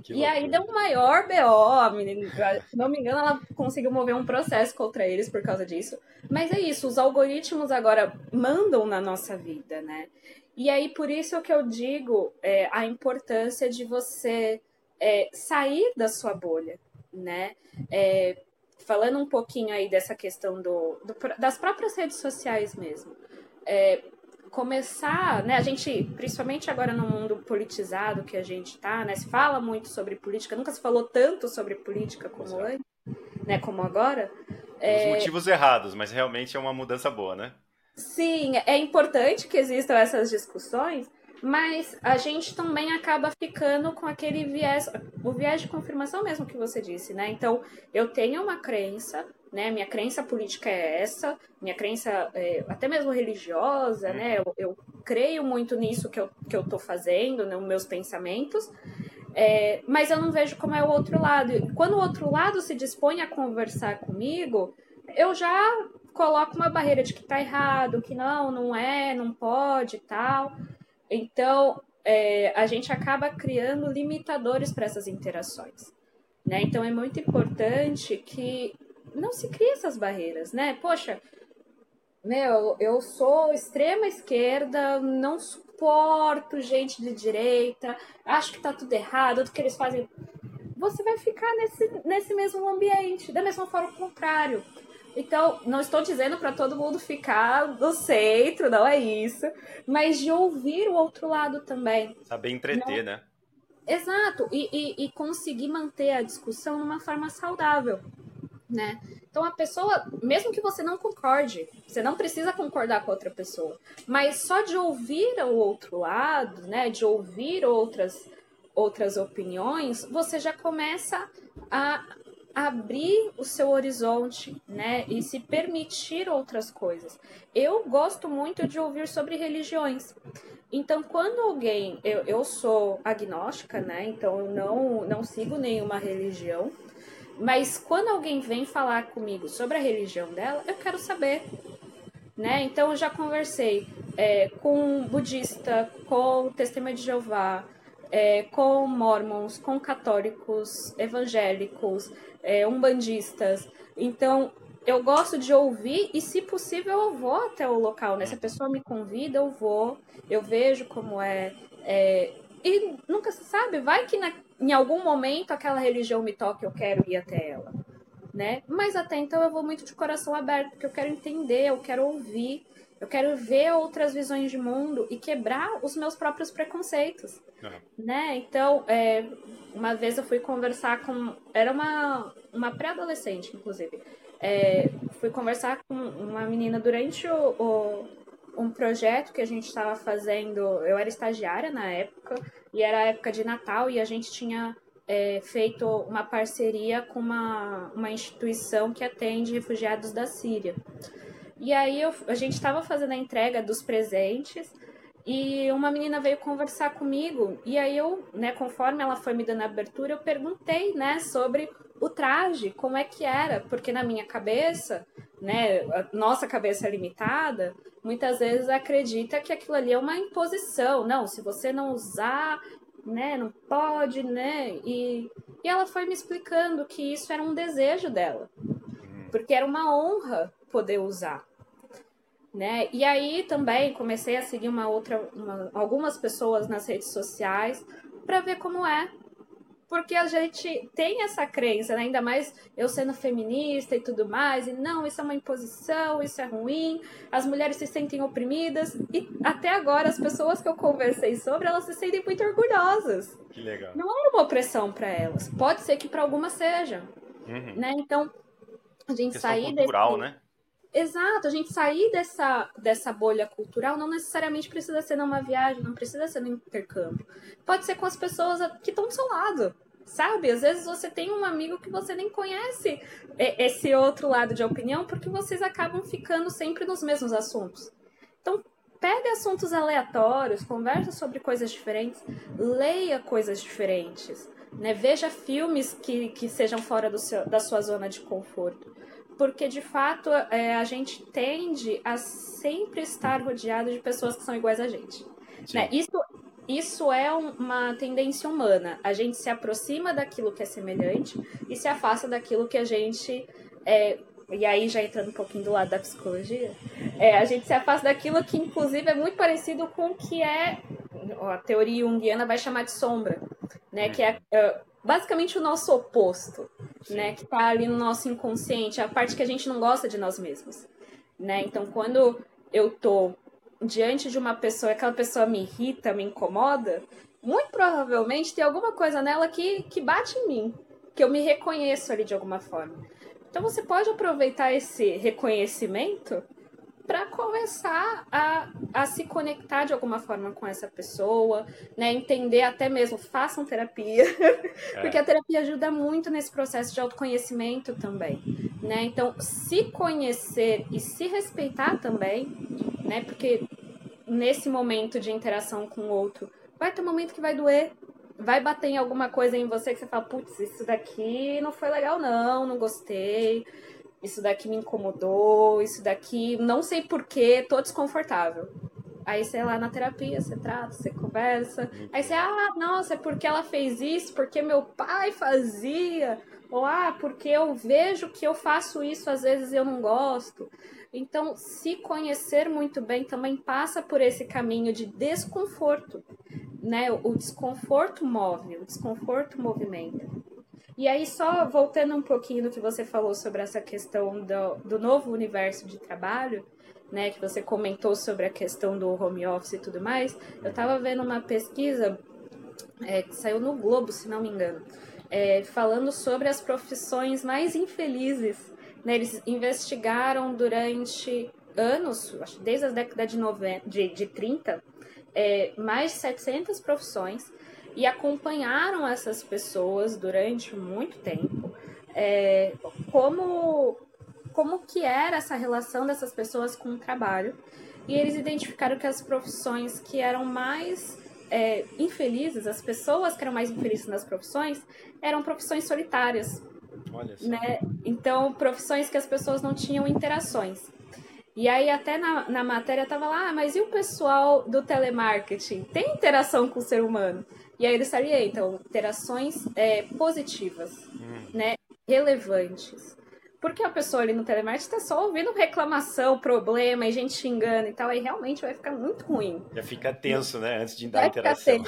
Que e loucura. aí deu um maior BO, menina, se não me engano, ela conseguiu mover um processo contra eles por causa disso. Mas é isso, os algoritmos agora mandam na nossa vida, né? E aí, por isso que eu digo é, a importância de você é, sair da sua bolha, né? É, falando um pouquinho aí dessa questão do, do das próprias redes sociais mesmo. É, começar, né? A gente, principalmente agora no mundo politizado que a gente tá, né? Se fala muito sobre política, nunca se falou tanto sobre política como antes, né? Como agora. Os é... motivos errados, mas realmente é uma mudança boa, né? Sim, é importante que existam essas discussões, mas a gente também acaba ficando com aquele viés, o viés de confirmação mesmo que você disse, né? Então, eu tenho uma crença, né? Minha crença política é essa, minha crença é, até mesmo religiosa, né? Eu, eu, creio muito nisso que eu, que eu tô fazendo, nos né? meus pensamentos, é, mas eu não vejo como é o outro lado. E quando o outro lado se dispõe a conversar comigo, eu já coloco uma barreira de que tá errado, que não, não é, não pode e tal. Então, é, a gente acaba criando limitadores para essas interações. Né? Então, é muito importante que não se crie essas barreiras, né? Poxa, meu, eu sou extrema esquerda, não suporto gente de direita, acho que tá tudo errado, tudo que eles fazem. Você vai ficar nesse, nesse mesmo ambiente, da mesma forma o contrário. Então, não estou dizendo para todo mundo ficar no centro, não é isso, mas de ouvir o outro lado também. Saber entreter, não... né? Exato, e, e, e, conseguir manter a discussão numa forma saudável, né? Então a pessoa, mesmo que você não concorde, você não precisa concordar com outra pessoa, mas só de ouvir o outro lado, né? De ouvir outras outras opiniões, você já começa a, abrir o seu horizonte, né, e se permitir outras coisas. Eu gosto muito de ouvir sobre religiões. Então, quando alguém, eu, eu sou agnóstica, né, então eu não, não sigo nenhuma religião, mas quando alguém vem falar comigo sobre a religião dela, eu quero saber, né? Então, eu já conversei é, com budista, com testemunha de Jeová, é, com mormons, com católicos, evangélicos, é, umbandistas. Então, eu gosto de ouvir e, se possível, eu vou até o local, né? Se a pessoa me convida, eu vou, eu vejo como é. é e nunca se sabe, vai que na, em algum momento aquela religião me toque, eu quero ir até ela, né? Mas até então eu vou muito de coração aberto, porque eu quero entender, eu quero ouvir, eu quero ver outras visões de mundo e quebrar os meus próprios preconceitos, uhum. né? Então, é, uma vez eu fui conversar com. Era uma, uma pré-adolescente, inclusive. É, fui conversar com uma menina durante o, o um projeto que a gente estava fazendo. Eu era estagiária na época, e era a época de Natal, e a gente tinha é, feito uma parceria com uma, uma instituição que atende refugiados da Síria. E aí eu, a gente estava fazendo a entrega dos presentes e uma menina veio conversar comigo, e aí eu, né, conforme ela foi me dando a abertura, eu perguntei, né, sobre o traje, como é que era, porque na minha cabeça, né, nossa cabeça é limitada, muitas vezes acredita que aquilo ali é uma imposição. Não, se você não usar, né, não pode, né? E, e ela foi me explicando que isso era um desejo dela, uhum. porque era uma honra poder usar né? E aí também comecei a seguir uma outra, uma, algumas pessoas nas redes sociais para ver como é, porque a gente tem essa crença, né? ainda mais eu sendo feminista e tudo mais, e não, isso é uma imposição, isso é ruim, as mulheres se sentem oprimidas, e até agora as pessoas que eu conversei sobre, elas se sentem muito orgulhosas. Que legal. Não é uma opressão para elas, pode ser que para algumas seja, uhum. né? Então, a gente sair cultural, desse... né? Exato, a gente sair dessa, dessa bolha cultural não necessariamente precisa ser numa viagem, não precisa ser no intercâmbio. Pode ser com as pessoas que estão do seu lado, sabe? Às vezes você tem um amigo que você nem conhece esse outro lado de opinião porque vocês acabam ficando sempre nos mesmos assuntos. Então, pegue assuntos aleatórios, conversa sobre coisas diferentes, leia coisas diferentes, né? Veja filmes que, que sejam fora do seu, da sua zona de conforto porque de fato é, a gente tende a sempre estar rodeado de pessoas que são iguais a gente. Né? Isso isso é uma tendência humana. A gente se aproxima daquilo que é semelhante e se afasta daquilo que a gente. É, e aí, já entrando um pouquinho do lado da psicologia, é, a gente se afasta daquilo que, inclusive, é muito parecido com o que é. A teoria junguiana vai chamar de sombra, né? Que é, é basicamente o nosso oposto, Sim. né? Que está ali no nosso inconsciente, a parte que a gente não gosta de nós mesmos, né? Então, quando eu tô diante de uma pessoa aquela pessoa me irrita, me incomoda, muito provavelmente tem alguma coisa nela que, que bate em mim, que eu me reconheço ali de alguma forma. Então você pode aproveitar esse reconhecimento para começar a, a se conectar de alguma forma com essa pessoa, né? Entender até mesmo, façam terapia, é. porque a terapia ajuda muito nesse processo de autoconhecimento também, né? Então, se conhecer e se respeitar também, né? Porque nesse momento de interação com o outro, vai ter um momento que vai doer, vai bater em alguma coisa em você que você fala, putz, isso daqui não foi legal não, não gostei isso daqui me incomodou, isso daqui não sei porquê, tô desconfortável. Aí você lá na terapia, você trata, você conversa. Aí você, ah, nossa, é porque ela fez isso, porque meu pai fazia. Ou, ah, porque eu vejo que eu faço isso, às vezes eu não gosto. Então, se conhecer muito bem também passa por esse caminho de desconforto, né? O desconforto move, o desconforto movimenta. E aí, só voltando um pouquinho do que você falou sobre essa questão do, do novo universo de trabalho, né, que você comentou sobre a questão do home office e tudo mais, eu estava vendo uma pesquisa é, que saiu no Globo, se não me engano, é, falando sobre as profissões mais infelizes. Né, eles investigaram durante anos, acho desde as décadas de, 90, de, de 30, é, mais de 700 profissões e acompanharam essas pessoas durante muito tempo. É, como, como que era essa relação dessas pessoas com o trabalho. E eles identificaram que as profissões que eram mais é, infelizes, as pessoas que eram mais infelizes nas profissões, eram profissões solitárias. Né? Então, profissões que as pessoas não tinham interações. E aí, até na, na matéria, tava lá, ah, mas e o pessoal do telemarketing? Tem interação com o ser humano? E aí ele salienta interações é, positivas, hum. né? Relevantes. Porque a pessoa ali no telemarketing está só ouvindo reclamação, problema e gente xingando e tal, aí realmente vai ficar muito ruim. Já fica tenso, né? Antes de dar vai interação.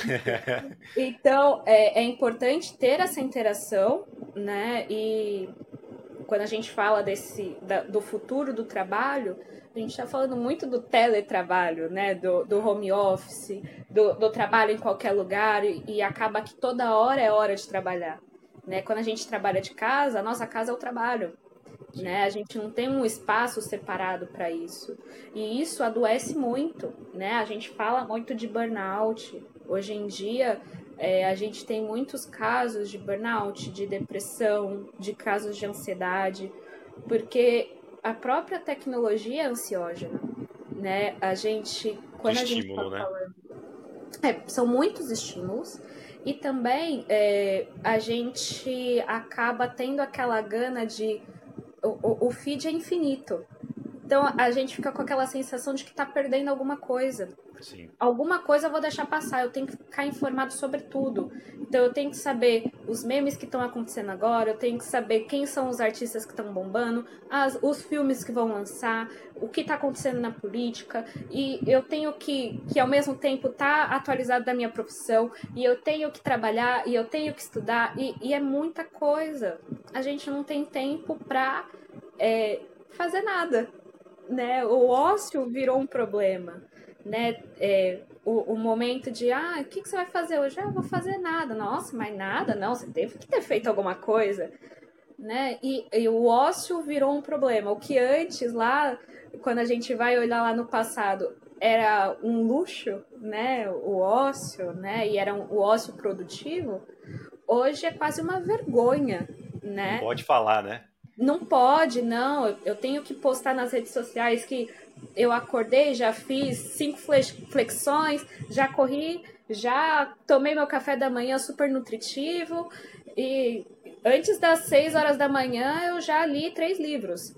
então, é, é importante ter essa interação, né? E quando a gente fala desse, da, do futuro do trabalho, a gente está falando muito do teletrabalho, né? Do, do home office, do, do, trabalho em qualquer lugar, e, e, acaba que toda hora é hora de trabalhar. Né? Quando a gente trabalha de casa, a nossa casa é o trabalho. Né? A gente não tem um espaço separado para isso. E isso adoece muito. Né? A gente fala muito de burnout. Hoje em dia, é, a gente tem muitos casos de burnout, de depressão, de casos de ansiedade, porque a própria tecnologia é ansiógena, né? A gente, quando Estímulo, a gente tá né? falando, é, são muitos estímulos e também é, a gente acaba tendo aquela gana de o, o feed é infinito. Então a gente fica com aquela sensação de que está perdendo alguma coisa. Sim. Alguma coisa eu vou deixar passar, eu tenho que ficar informado sobre tudo. Então eu tenho que saber os memes que estão acontecendo agora, eu tenho que saber quem são os artistas que estão bombando, as, os filmes que vão lançar, o que está acontecendo na política, e eu tenho que, que ao mesmo tempo estar tá atualizado da minha profissão, e eu tenho que trabalhar, e eu tenho que estudar, e, e é muita coisa. A gente não tem tempo para é, fazer nada. Né? O ócio virou um problema né, é, o, o, momento de, ah, o que, que você vai fazer hoje? Ah, eu vou fazer nada. Nossa, mas nada, não, você teve que ter feito alguma coisa, né? E, e o ócio virou um problema. O que antes, lá, quando a gente vai olhar lá no passado, era um luxo, né, o ócio, né, e era um, o ócio produtivo, hoje é quase uma vergonha, né? Não pode falar, né? Não pode, não. Eu tenho que postar nas redes sociais que eu acordei, já fiz cinco flexões, já corri, já tomei meu café da manhã super nutritivo e antes das seis horas da manhã eu já li três livros,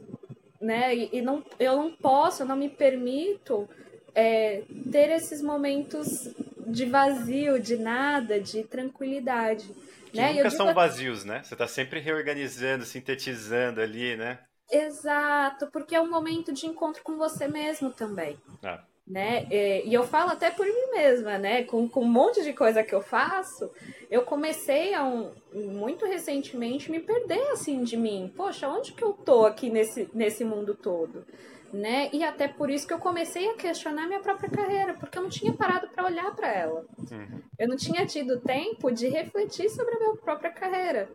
né? E, e não, eu não posso, eu não me permito é, ter esses momentos de vazio, de nada, de tranquilidade. Que né? nunca são vazios, né? Você está sempre reorganizando, sintetizando ali, né? Exato, porque é um momento de encontro com você mesmo também. Ah. Né? E eu falo até por mim mesma, né? Com, com um monte de coisa que eu faço, eu comecei a um, muito recentemente me perder assim de mim. Poxa, onde que eu tô aqui nesse, nesse mundo todo? Né? E até por isso que eu comecei a questionar minha própria carreira, porque eu não tinha parado para olhar para ela. Uhum. Eu não tinha tido tempo de refletir sobre a minha própria carreira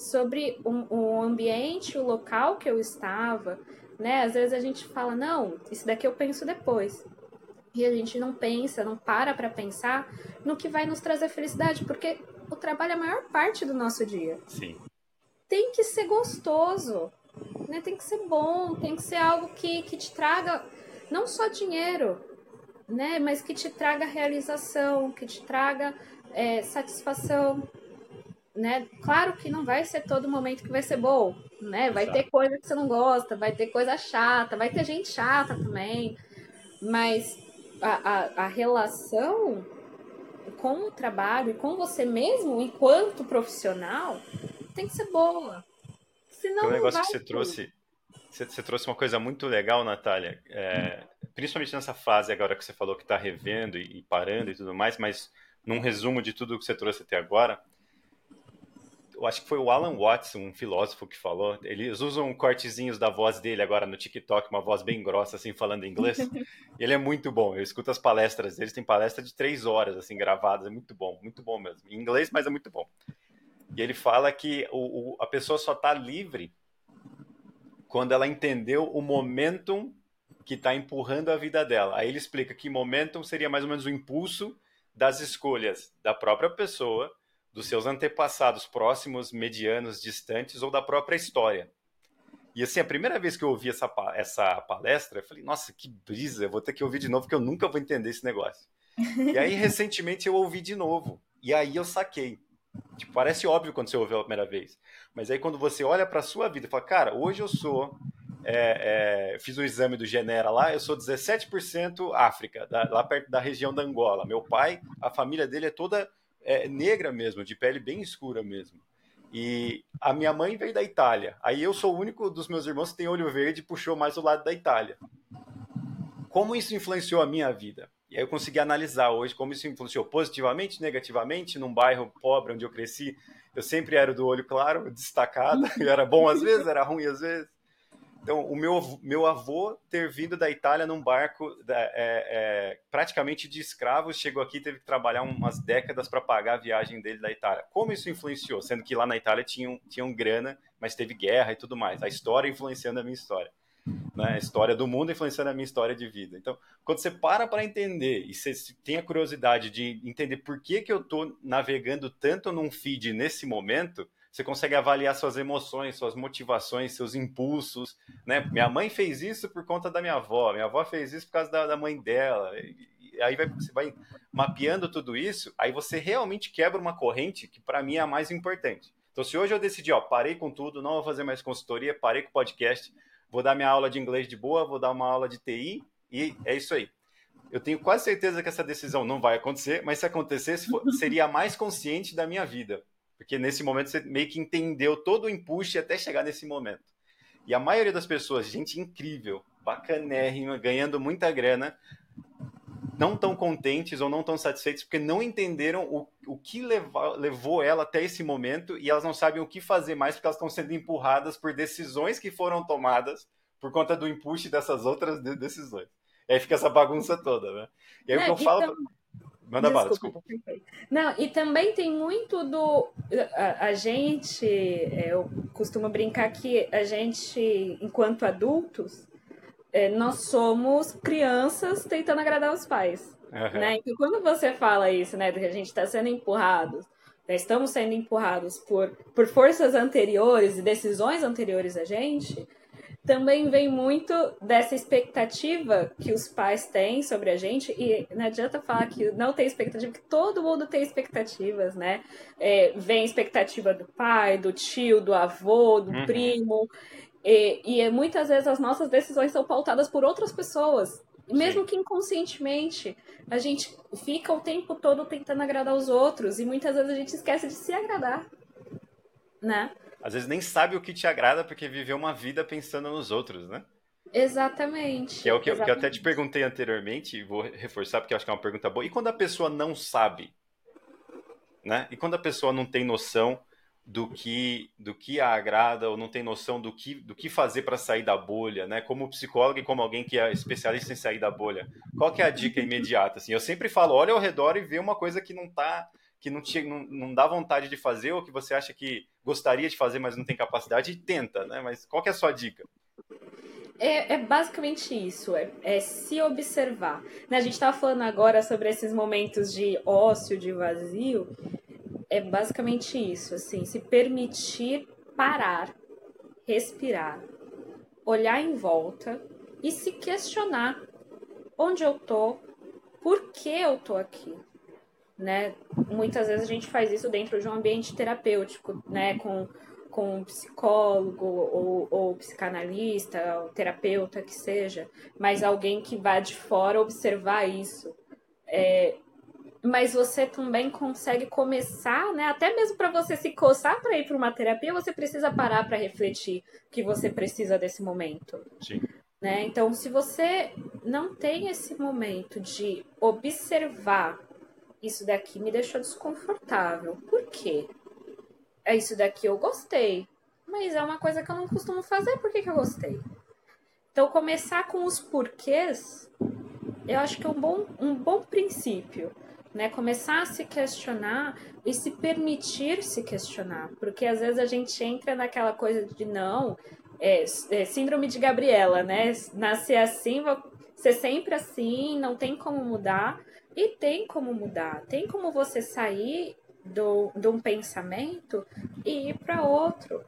sobre o, o ambiente, o local que eu estava, né? Às vezes a gente fala, não, isso daqui eu penso depois. E a gente não pensa, não para para pensar no que vai nos trazer felicidade, porque o trabalho é a maior parte do nosso dia. Sim. Tem que ser gostoso, né? Tem que ser bom, tem que ser algo que, que te traga não só dinheiro, né? Mas que te traga realização, que te traga é, satisfação, né? Claro que não vai ser todo momento que vai ser bom, né? Vai ter coisa que você não gosta, vai ter coisa chata, vai ter gente chata também, mas a, a, a relação com o trabalho e com você mesmo, enquanto profissional, tem que ser boa. Senão, o negócio que você trouxe, você, você, trouxe uma coisa muito legal, Natália, é, principalmente nessa fase agora que você falou que está revendo e, e parando e tudo mais, mas num resumo de tudo que você trouxe até agora, eu acho que foi o Alan Watts, um filósofo, que falou. Eles usam cortezinhos da voz dele agora no TikTok, uma voz bem grossa, assim, falando inglês. Ele é muito bom. Eu escuto as palestras deles, tem palestra de três horas, assim, gravadas. É muito bom, muito bom mesmo. Em inglês, mas é muito bom. E ele fala que o, o, a pessoa só está livre quando ela entendeu o momentum que está empurrando a vida dela. Aí ele explica que momentum seria mais ou menos o impulso das escolhas da própria pessoa dos seus antepassados próximos, medianos, distantes ou da própria história. E assim, a primeira vez que eu ouvi essa, essa palestra, eu falei, nossa, que brisa, vou ter que ouvir de novo, porque eu nunca vou entender esse negócio. e aí, recentemente, eu ouvi de novo. E aí eu saquei. Tipo, parece óbvio quando você ouviu a primeira vez. Mas aí quando você olha para a sua vida e fala, cara, hoje eu sou. É, é, fiz o um exame do Genera lá, eu sou 17% África, da, lá perto da região da Angola. Meu pai, a família dele é toda é, negra mesmo, de pele bem escura mesmo. E a minha mãe veio da Itália. Aí eu sou o único dos meus irmãos que tem olho verde e puxou mais o lado da Itália. Como isso influenciou a minha vida? E aí eu consegui analisar hoje como isso influenciou positivamente, negativamente, num bairro pobre onde eu cresci. Eu sempre era do olho claro, destacado. Era bom às vezes, era ruim às vezes. Então, o meu, meu avô ter vindo da Itália num barco da, é, é, praticamente de escravos, chegou aqui e teve que trabalhar umas décadas para pagar a viagem dele da Itália. Como isso influenciou? Sendo que lá na Itália tinham, tinham grana, mas teve guerra e tudo mais. A história influenciando a minha história. Né? A história do mundo influenciando a minha história de vida. Então, quando você para para entender e você tem a curiosidade de entender por que, que eu estou navegando tanto num feed nesse momento, você consegue avaliar suas emoções, suas motivações, seus impulsos, né? Minha mãe fez isso por conta da minha avó, minha avó fez isso por causa da, da mãe dela. E aí vai, você vai mapeando tudo isso, aí você realmente quebra uma corrente que para mim é a mais importante. Então, se hoje eu decidi, ó, parei com tudo, não vou fazer mais consultoria, parei com o podcast, vou dar minha aula de inglês de boa, vou dar uma aula de TI e é isso aí. Eu tenho quase certeza que essa decisão não vai acontecer, mas se acontecesse, seria a mais consciente da minha vida. Porque nesse momento você meio que entendeu todo o impulso até chegar nesse momento. E a maioria das pessoas, gente incrível, bacanérrima, ganhando muita grana, não tão contentes ou não tão satisfeitos porque não entenderam o, o que levou, levou ela até esse momento e elas não sabem o que fazer mais porque elas estão sendo empurradas por decisões que foram tomadas por conta do impulso dessas outras decisões. E aí fica essa bagunça toda, né? E aí o que eu falo. Manda desculpa, bala, desculpa. Não, e também tem muito do. A, a, gente, é, eu costumo brincar que a gente, enquanto adultos, é, nós somos crianças tentando agradar os pais. Uhum. Né? Então, quando você fala isso, né, que a gente está sendo empurrados, né, estamos sendo empurrados por, por forças anteriores e decisões anteriores a gente, também vem muito dessa expectativa que os pais têm sobre a gente, e não adianta falar que não tem expectativa, que todo mundo tem expectativas, né? É, vem expectativa do pai, do tio, do avô, do uhum. primo, e, e muitas vezes as nossas decisões são pautadas por outras pessoas. Mesmo que inconscientemente, a gente fica o tempo todo tentando agradar os outros e muitas vezes a gente esquece de se agradar, né? Às vezes nem sabe o que te agrada porque viveu uma vida pensando nos outros, né? Exatamente. Que é o que, exatamente. que eu até te perguntei anteriormente, e vou reforçar porque eu acho que é uma pergunta boa. E quando a pessoa não sabe? Né? E quando a pessoa não tem noção do que do que a agrada ou não tem noção do que do que fazer para sair da bolha, né? Como psicólogo e como alguém que é especialista em sair da bolha. Qual que é a dica imediata assim? Eu sempre falo, olha ao redor e vê uma coisa que não tá que não, não, não dá vontade de fazer ou que você acha que gostaria de fazer, mas não tem capacidade tenta, né? Mas qual que é a sua dica? É, é, basicamente isso, é, é, se observar. Né? A gente estava falando agora sobre esses momentos de ócio, de vazio, é basicamente isso, assim, se permitir parar, respirar, olhar em volta e se questionar onde eu tô, por que eu tô aqui, né? Muitas vezes a gente faz isso dentro de um ambiente terapêutico, né, com com um psicólogo ou, ou psicanalista, ou terapeuta que seja, mas alguém que vá de fora observar isso. É, mas você também consegue começar, né? Até mesmo para você se coçar para ir para uma terapia, você precisa parar para refletir que você precisa desse momento. Sim. Né? Então, se você não tem esse momento de observar isso daqui me deixou desconfortável. Por quê? É isso daqui eu gostei, mas é uma coisa que eu não costumo fazer, por que, que eu gostei? Então, começar com os porquês, eu acho que é um bom, um bom princípio né? Começar a se questionar e se permitir se questionar, porque às vezes a gente entra naquela coisa de não, é, é síndrome de Gabriela, né? Nascer assim, ser sempre assim, não tem como mudar. E tem como mudar, tem como você sair do, de um pensamento e ir para outro.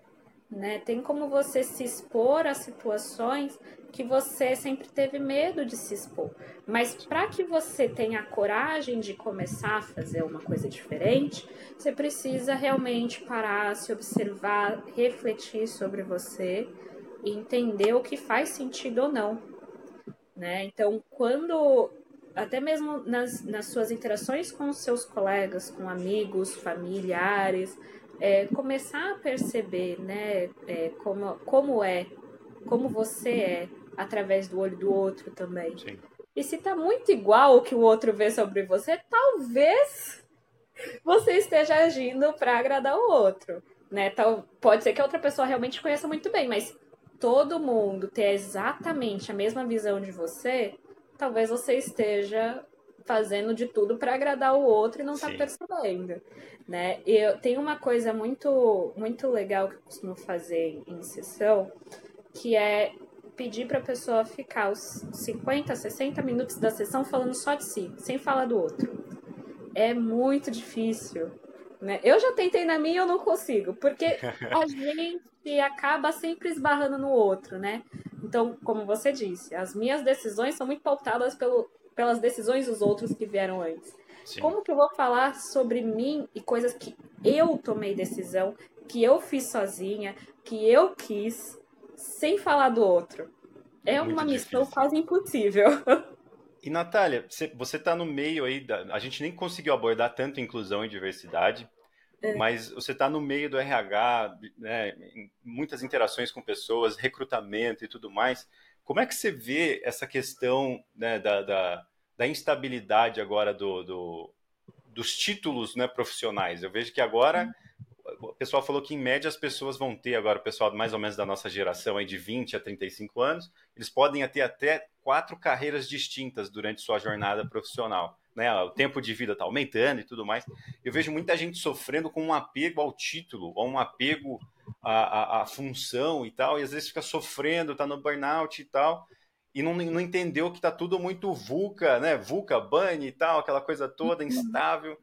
Né? Tem como você se expor a situações que você sempre teve medo de se expor. Mas para que você tenha a coragem de começar a fazer uma coisa diferente, você precisa realmente parar, se observar, refletir sobre você e entender o que faz sentido ou não. Né? Então, quando até mesmo nas, nas suas interações com seus colegas, com amigos, familiares, é, começar a perceber né, é, como, como é, como você é, através do olho do outro também. Sim. E se tá muito igual o que o outro vê sobre você, talvez você esteja agindo para agradar o outro, né? Tal, pode ser que a outra pessoa realmente conheça muito bem, mas todo mundo ter exatamente a mesma visão de você, talvez você esteja fazendo de tudo para agradar o outro e não tá percebendo, né? Eu tenho uma coisa muito muito legal que eu costumo fazer em sessão, que é pedir para a pessoa ficar os 50, 60 minutos da sessão falando só de si, sem falar do outro. É muito difícil. Né? Eu já tentei na minha e eu não consigo, porque a gente acaba sempre esbarrando no outro, né? Então, como você disse, as minhas decisões são muito pautadas pelo, pelas decisões dos outros que vieram antes. Sim. Como que eu vou falar sobre mim e coisas que eu tomei decisão, que eu fiz sozinha, que eu quis, sem falar do outro. É Muito uma difícil. missão quase impossível. E Natália, você está no meio aí, da, a gente nem conseguiu abordar tanto inclusão e diversidade, é. mas você está no meio do RH, né, muitas interações com pessoas, recrutamento e tudo mais. Como é que você vê essa questão né, da, da, da, instabilidade agora do, do, dos títulos né, profissionais? Eu vejo que agora hum o pessoal falou que em média as pessoas vão ter agora, o pessoal mais ou menos da nossa geração aí de 20 a 35 anos, eles podem ter até quatro carreiras distintas durante sua jornada profissional. Né? O tempo de vida está aumentando e tudo mais. Eu vejo muita gente sofrendo com um apego ao título, ou um apego à, à, à função e tal, e às vezes fica sofrendo, está no burnout e tal, e não, não entendeu que está tudo muito VUCA, né? VUCA, bunny e tal, aquela coisa toda instável.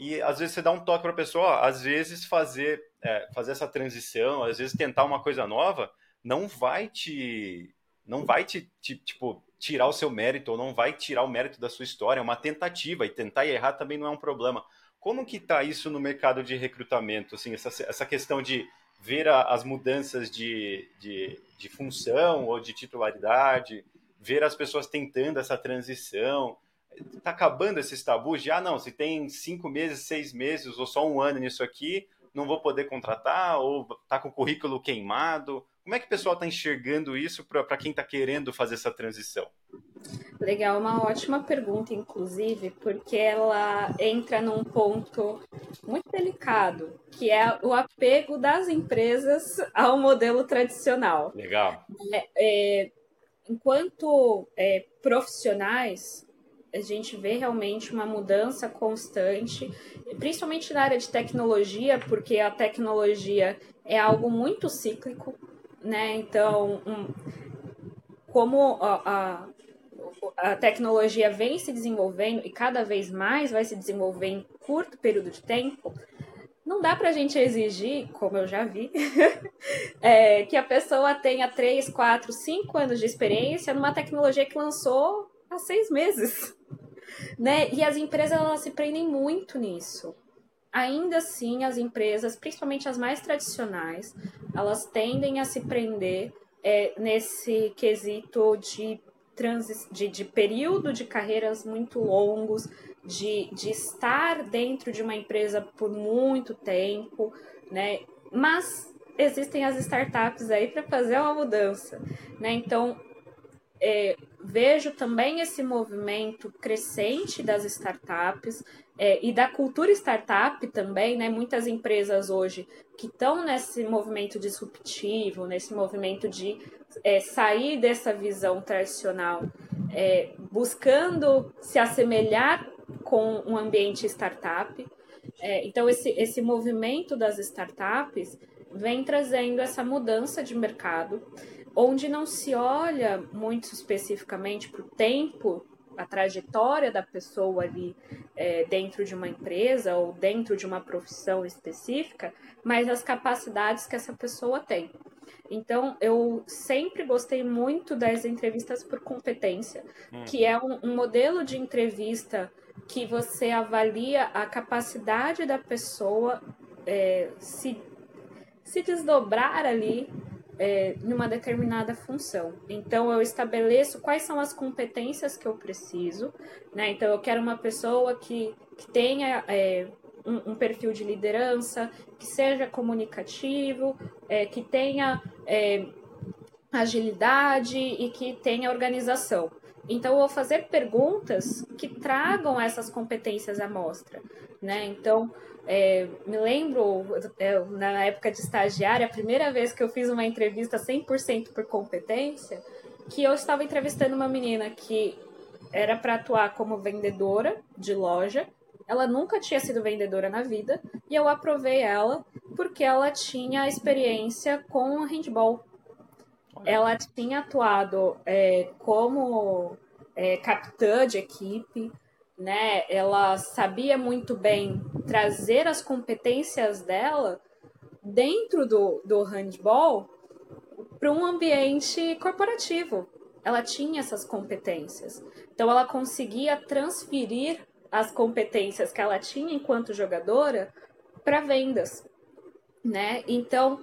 E às vezes você dá um toque para a pessoa, às vezes fazer, é, fazer essa transição, às vezes tentar uma coisa nova, não vai te, não vai te, te, tipo tirar o seu mérito ou não vai tirar o mérito da sua história, é uma tentativa e tentar e errar também não é um problema. Como que está isso no mercado de recrutamento, assim, essa, essa questão de ver a, as mudanças de, de, de função ou de titularidade, ver as pessoas tentando essa transição. Está acabando esses tabus de, ah, não, se tem cinco meses, seis meses ou só um ano nisso aqui, não vou poder contratar, ou está com o currículo queimado. Como é que o pessoal está enxergando isso para quem está querendo fazer essa transição? Legal, uma ótima pergunta, inclusive, porque ela entra num ponto muito delicado, que é o apego das empresas ao modelo tradicional. Legal. É, é, enquanto é, profissionais, a gente vê realmente uma mudança constante, principalmente na área de tecnologia, porque a tecnologia é algo muito cíclico, né? Então, um, como a, a, a, tecnologia vem se desenvolvendo e cada vez mais vai se desenvolver em curto período de tempo, não dá para a gente exigir, como eu já vi, é, que a pessoa tenha 3, 4, 5 anos de experiência numa tecnologia que lançou há seis meses. Né? E as empresas elas se prendem muito nisso. Ainda assim, as empresas, principalmente as mais tradicionais, elas tendem a se prender é, nesse quesito de, transi de, de período de carreiras muito longos, de, de estar dentro de uma empresa por muito tempo, né? Mas existem as startups aí para fazer uma mudança, né? Então, é, vejo também esse movimento crescente das startups é, e da cultura startup também, né? Muitas empresas hoje que estão nesse movimento disruptivo, nesse movimento de é, sair dessa visão tradicional, é, buscando se assemelhar com um ambiente startup. É, então, esse, esse movimento das startups vem trazendo essa mudança de mercado onde não se olha muito especificamente para o tempo, a trajetória da pessoa ali é, dentro de uma empresa ou dentro de uma profissão específica, mas as capacidades que essa pessoa tem. Então, eu sempre gostei muito das entrevistas por competência, hum. que é um, um modelo de entrevista que você avalia a capacidade da pessoa é, se, se desdobrar ali é, numa determinada função. Então, eu estabeleço quais são as competências que eu preciso, né? Então, eu quero uma pessoa que, que tenha é, um, um, perfil de liderança, que seja comunicativo, é, que tenha é, agilidade e que tenha organização. Então, eu vou fazer perguntas que tragam essas competências à mostra, né? Então, é, me lembro, é, na época de estagiária, a primeira vez que eu fiz uma entrevista 100% por competência, que eu estava entrevistando uma menina que era para atuar como vendedora de loja. Ela nunca tinha sido vendedora na vida e eu aprovei ela porque ela tinha experiência com handball. Ela tinha atuado é, como é, capitã de equipe, né? Ela sabia muito bem trazer as competências dela dentro do, do handball para um ambiente corporativo. Ela tinha essas competências. Então, ela conseguia transferir as competências que ela tinha enquanto jogadora para vendas, né? Então,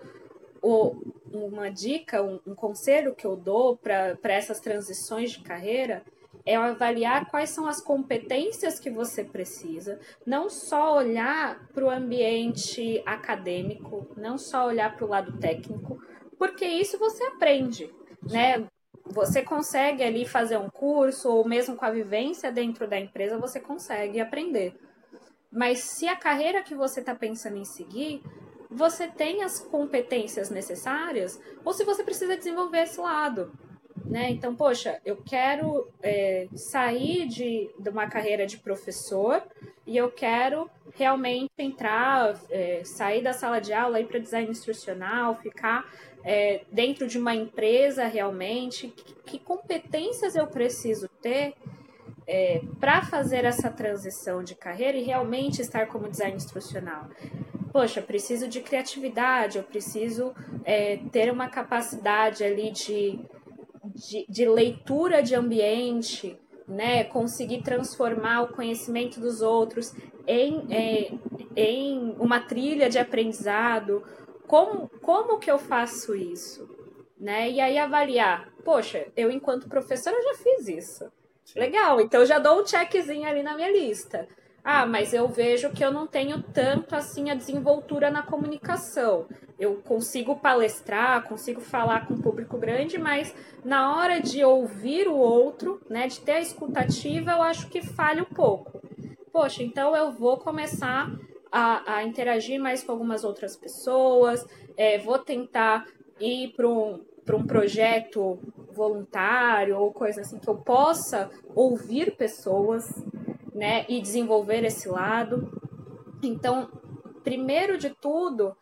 o, uma dica, um, um conselho que eu dou para essas transições de carreira é avaliar quais são as competências que você precisa, não só olhar para o ambiente acadêmico, não só olhar para o lado técnico, porque isso você aprende, né? Você consegue ali fazer um curso, ou mesmo com a vivência dentro da empresa, você consegue aprender. Mas se a carreira que você está pensando em seguir, você tem as competências necessárias, ou se você precisa desenvolver esse lado. Né? Então, poxa, eu quero é, sair de, de uma carreira de professor e eu quero realmente entrar, é, sair da sala de aula, para design instrucional, ficar é, dentro de uma empresa realmente. Que, que competências eu preciso ter é, para fazer essa transição de carreira e realmente estar como design instrucional? Poxa, preciso de criatividade, eu preciso é, ter uma capacidade ali de de, de leitura de ambiente, né, conseguir transformar o conhecimento dos outros em, é, em uma trilha de aprendizado. Como, como que eu faço isso? Né? E aí avaliar, poxa, eu enquanto professora já fiz isso. Sim. Legal, então eu já dou um checkzinho ali na minha lista. Ah, mas eu vejo que eu não tenho tanto assim a desenvoltura na comunicação. Eu consigo palestrar, consigo falar com um público grande, mas na hora de ouvir o outro, né, de ter a escutativa, eu acho que falha um pouco. Poxa, então eu vou começar a, a interagir mais com algumas outras pessoas, é, vou tentar ir para um, para um projeto voluntário ou coisa assim que eu possa ouvir pessoas, né, e desenvolver esse lado. Então, primeiro de tudo,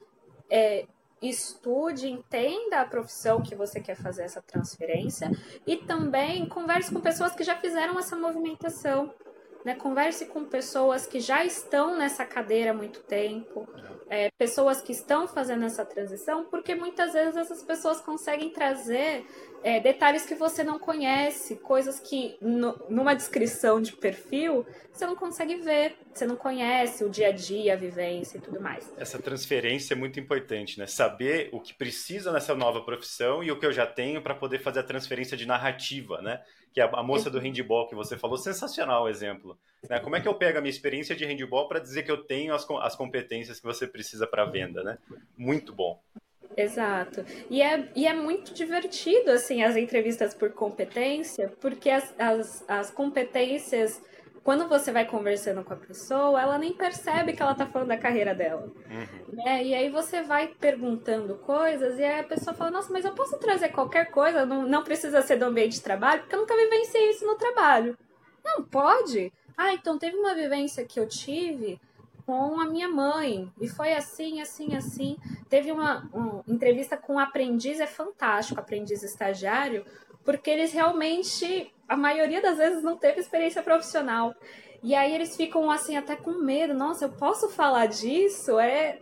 é, estude, entenda a profissão que você quer fazer essa transferência e também converse com pessoas que já fizeram essa movimentação. Né? Converse com pessoas que já estão nessa cadeira há muito tempo, é, pessoas que estão fazendo essa transição, porque muitas vezes essas pessoas conseguem trazer é, detalhes que você não conhece, coisas que no, numa descrição de perfil você não consegue ver, você não conhece o dia a dia, a vivência e tudo mais. Essa transferência é muito importante, né? Saber o que precisa nessa nova profissão e o que eu já tenho para poder fazer a transferência de narrativa, né? Que a, a moça do handball que você falou, sensacional o exemplo. Né? Como é que eu pego a minha experiência de handball para dizer que eu tenho as, as competências que você precisa para venda, né? Muito bom. Exato. E é, e é muito divertido, assim, as entrevistas por competência, porque as, as, as competências, quando você vai conversando com a pessoa, ela nem percebe que ela está falando da carreira dela. Uhum. Né? E aí você vai perguntando coisas e aí a pessoa fala, nossa, mas eu posso trazer qualquer coisa, não, não precisa ser do ambiente de trabalho, porque eu nunca vivenciei isso no trabalho. Não, pode. Ah, então teve uma vivência que eu tive com a minha mãe. E foi assim, assim, assim. Teve uma, uma entrevista com um aprendiz, é fantástico, aprendiz estagiário, porque eles realmente, a maioria das vezes, não teve experiência profissional. E aí eles ficam assim, até com medo. Nossa, eu posso falar disso? É,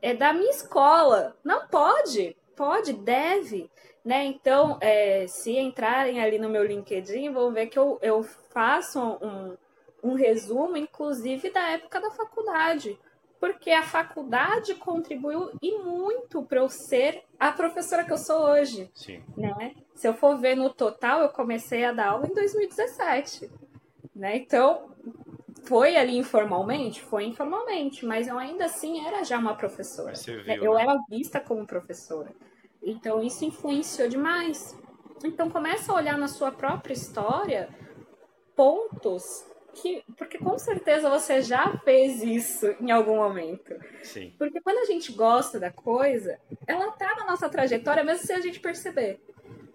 é da minha escola. Não pode, pode, deve. Né? Então, é, se entrarem ali no meu LinkedIn, vão ver que eu, eu faço um, um resumo, inclusive, da época da faculdade. Porque a faculdade contribuiu e muito para eu ser a professora que eu sou hoje. Sim. Né? Se eu for ver no total, eu comecei a dar aula em 2017. Né? Então, foi ali informalmente? Foi informalmente, mas eu ainda assim era já uma professora. Viu, eu né? era vista como professora. Então, isso influenciou demais. Então, começa a olhar na sua própria história pontos que, porque com certeza você já fez isso em algum momento. Sim. Porque quando a gente gosta da coisa, ela tá na nossa trajetória, mesmo sem a gente perceber.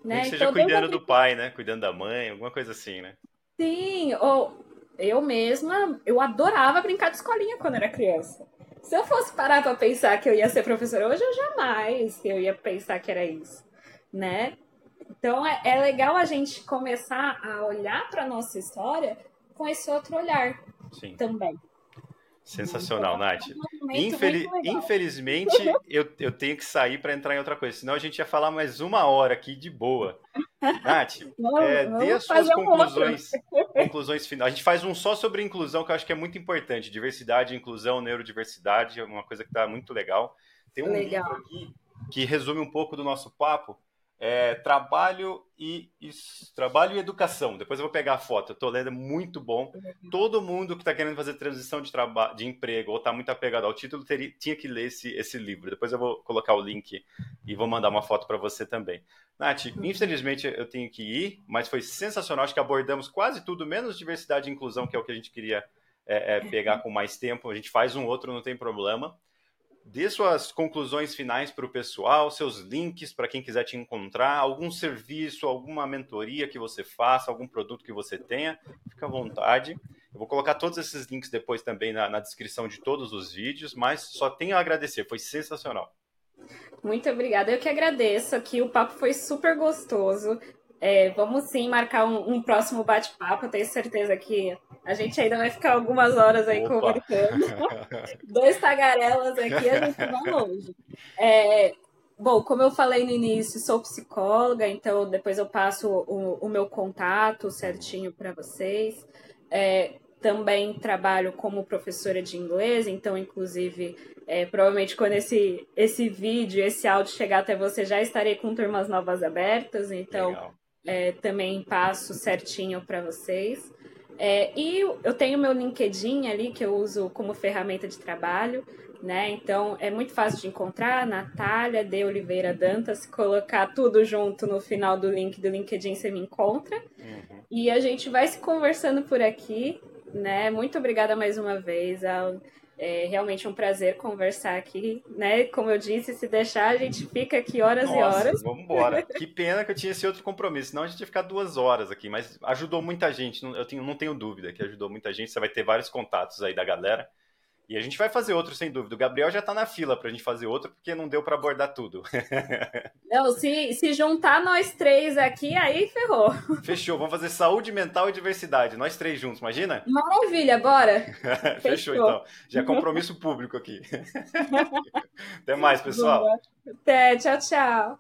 Né? seja então, cuidando do pai, né? Cuidando da mãe, alguma coisa assim, né? Sim, ou eu mesma, eu adorava brincar de escolinha quando era criança. Se eu fosse parar para pensar que eu ia ser professora hoje, eu jamais eu ia pensar que era isso, né? Então é, é legal a gente começar a olhar para nossa história com esse outro olhar Sim. também. Sensacional, então, Nath. Um Infeliz... Infelizmente, eu, eu tenho que sair para entrar em outra coisa, senão a gente ia falar mais uma hora aqui de boa. Nath, não, é, dê as suas conclusões, conclusões finais. A gente faz um só sobre inclusão, que eu acho que é muito importante. Diversidade, inclusão, neurodiversidade, é uma coisa que está muito legal. Tem um legal. livro aqui que resume um pouco do nosso papo, é, trabalho e isso, trabalho e educação. Depois eu vou pegar a foto. Tô lendo, é muito bom. Todo mundo que está querendo fazer transição de trabalho, de emprego ou está muito apegado ao título teria, tinha que ler esse, esse livro. Depois eu vou colocar o link e vou mandar uma foto para você também. Nath, infelizmente eu tenho que ir, mas foi sensacional. Acho que abordamos quase tudo, menos diversidade e inclusão, que é o que a gente queria é, é, pegar com mais tempo. A gente faz um outro, não tem problema dê suas conclusões finais para o pessoal, seus links para quem quiser te encontrar, algum serviço, alguma mentoria que você faça, algum produto que você tenha, fica à vontade. Eu vou colocar todos esses links depois também na, na descrição de todos os vídeos, mas só tenho a agradecer, foi sensacional. Muito obrigada, eu que agradeço aqui, o papo foi super gostoso. É, vamos sim marcar um, um próximo bate-papo. Tenho certeza que a gente ainda vai ficar algumas horas aí Opa. conversando. Dois tagarelas aqui, a gente vai longe. É, bom, como eu falei no início, sou psicóloga, então depois eu passo o, o meu contato certinho para vocês. É, também trabalho como professora de inglês, então, inclusive, é, provavelmente quando esse, esse vídeo, esse áudio chegar até você, já estarei com turmas novas abertas. Então, Legal é, também passo certinho para vocês. É, e eu tenho meu LinkedIn ali que eu uso como ferramenta de trabalho, né? Então é muito fácil de encontrar, Natália de Oliveira Dantas, colocar tudo junto no final do link do LinkedIn você me encontra. Uhum. E a gente vai se conversando por aqui, né? Muito obrigada mais uma vez. É realmente um prazer conversar aqui, né? Como eu disse, se deixar, a gente fica aqui horas Nossa, e horas. Vamos embora. que pena que eu tinha esse outro compromisso, senão a gente ia ficar duas horas aqui, mas ajudou muita gente, eu tenho, não tenho dúvida que ajudou muita gente. Você vai ter vários contatos aí da galera. E a gente vai fazer outro, sem dúvida. O Gabriel já está na fila para a gente fazer outro, porque não deu para abordar tudo. Não, se, se juntar nós três aqui, aí ferrou. Fechou. Vamos fazer saúde mental e diversidade. Nós três juntos, imagina? Maravilha, bora. Fechou, Fechou, então. Já é compromisso público aqui. Até mais, pessoal. Até, tchau, tchau.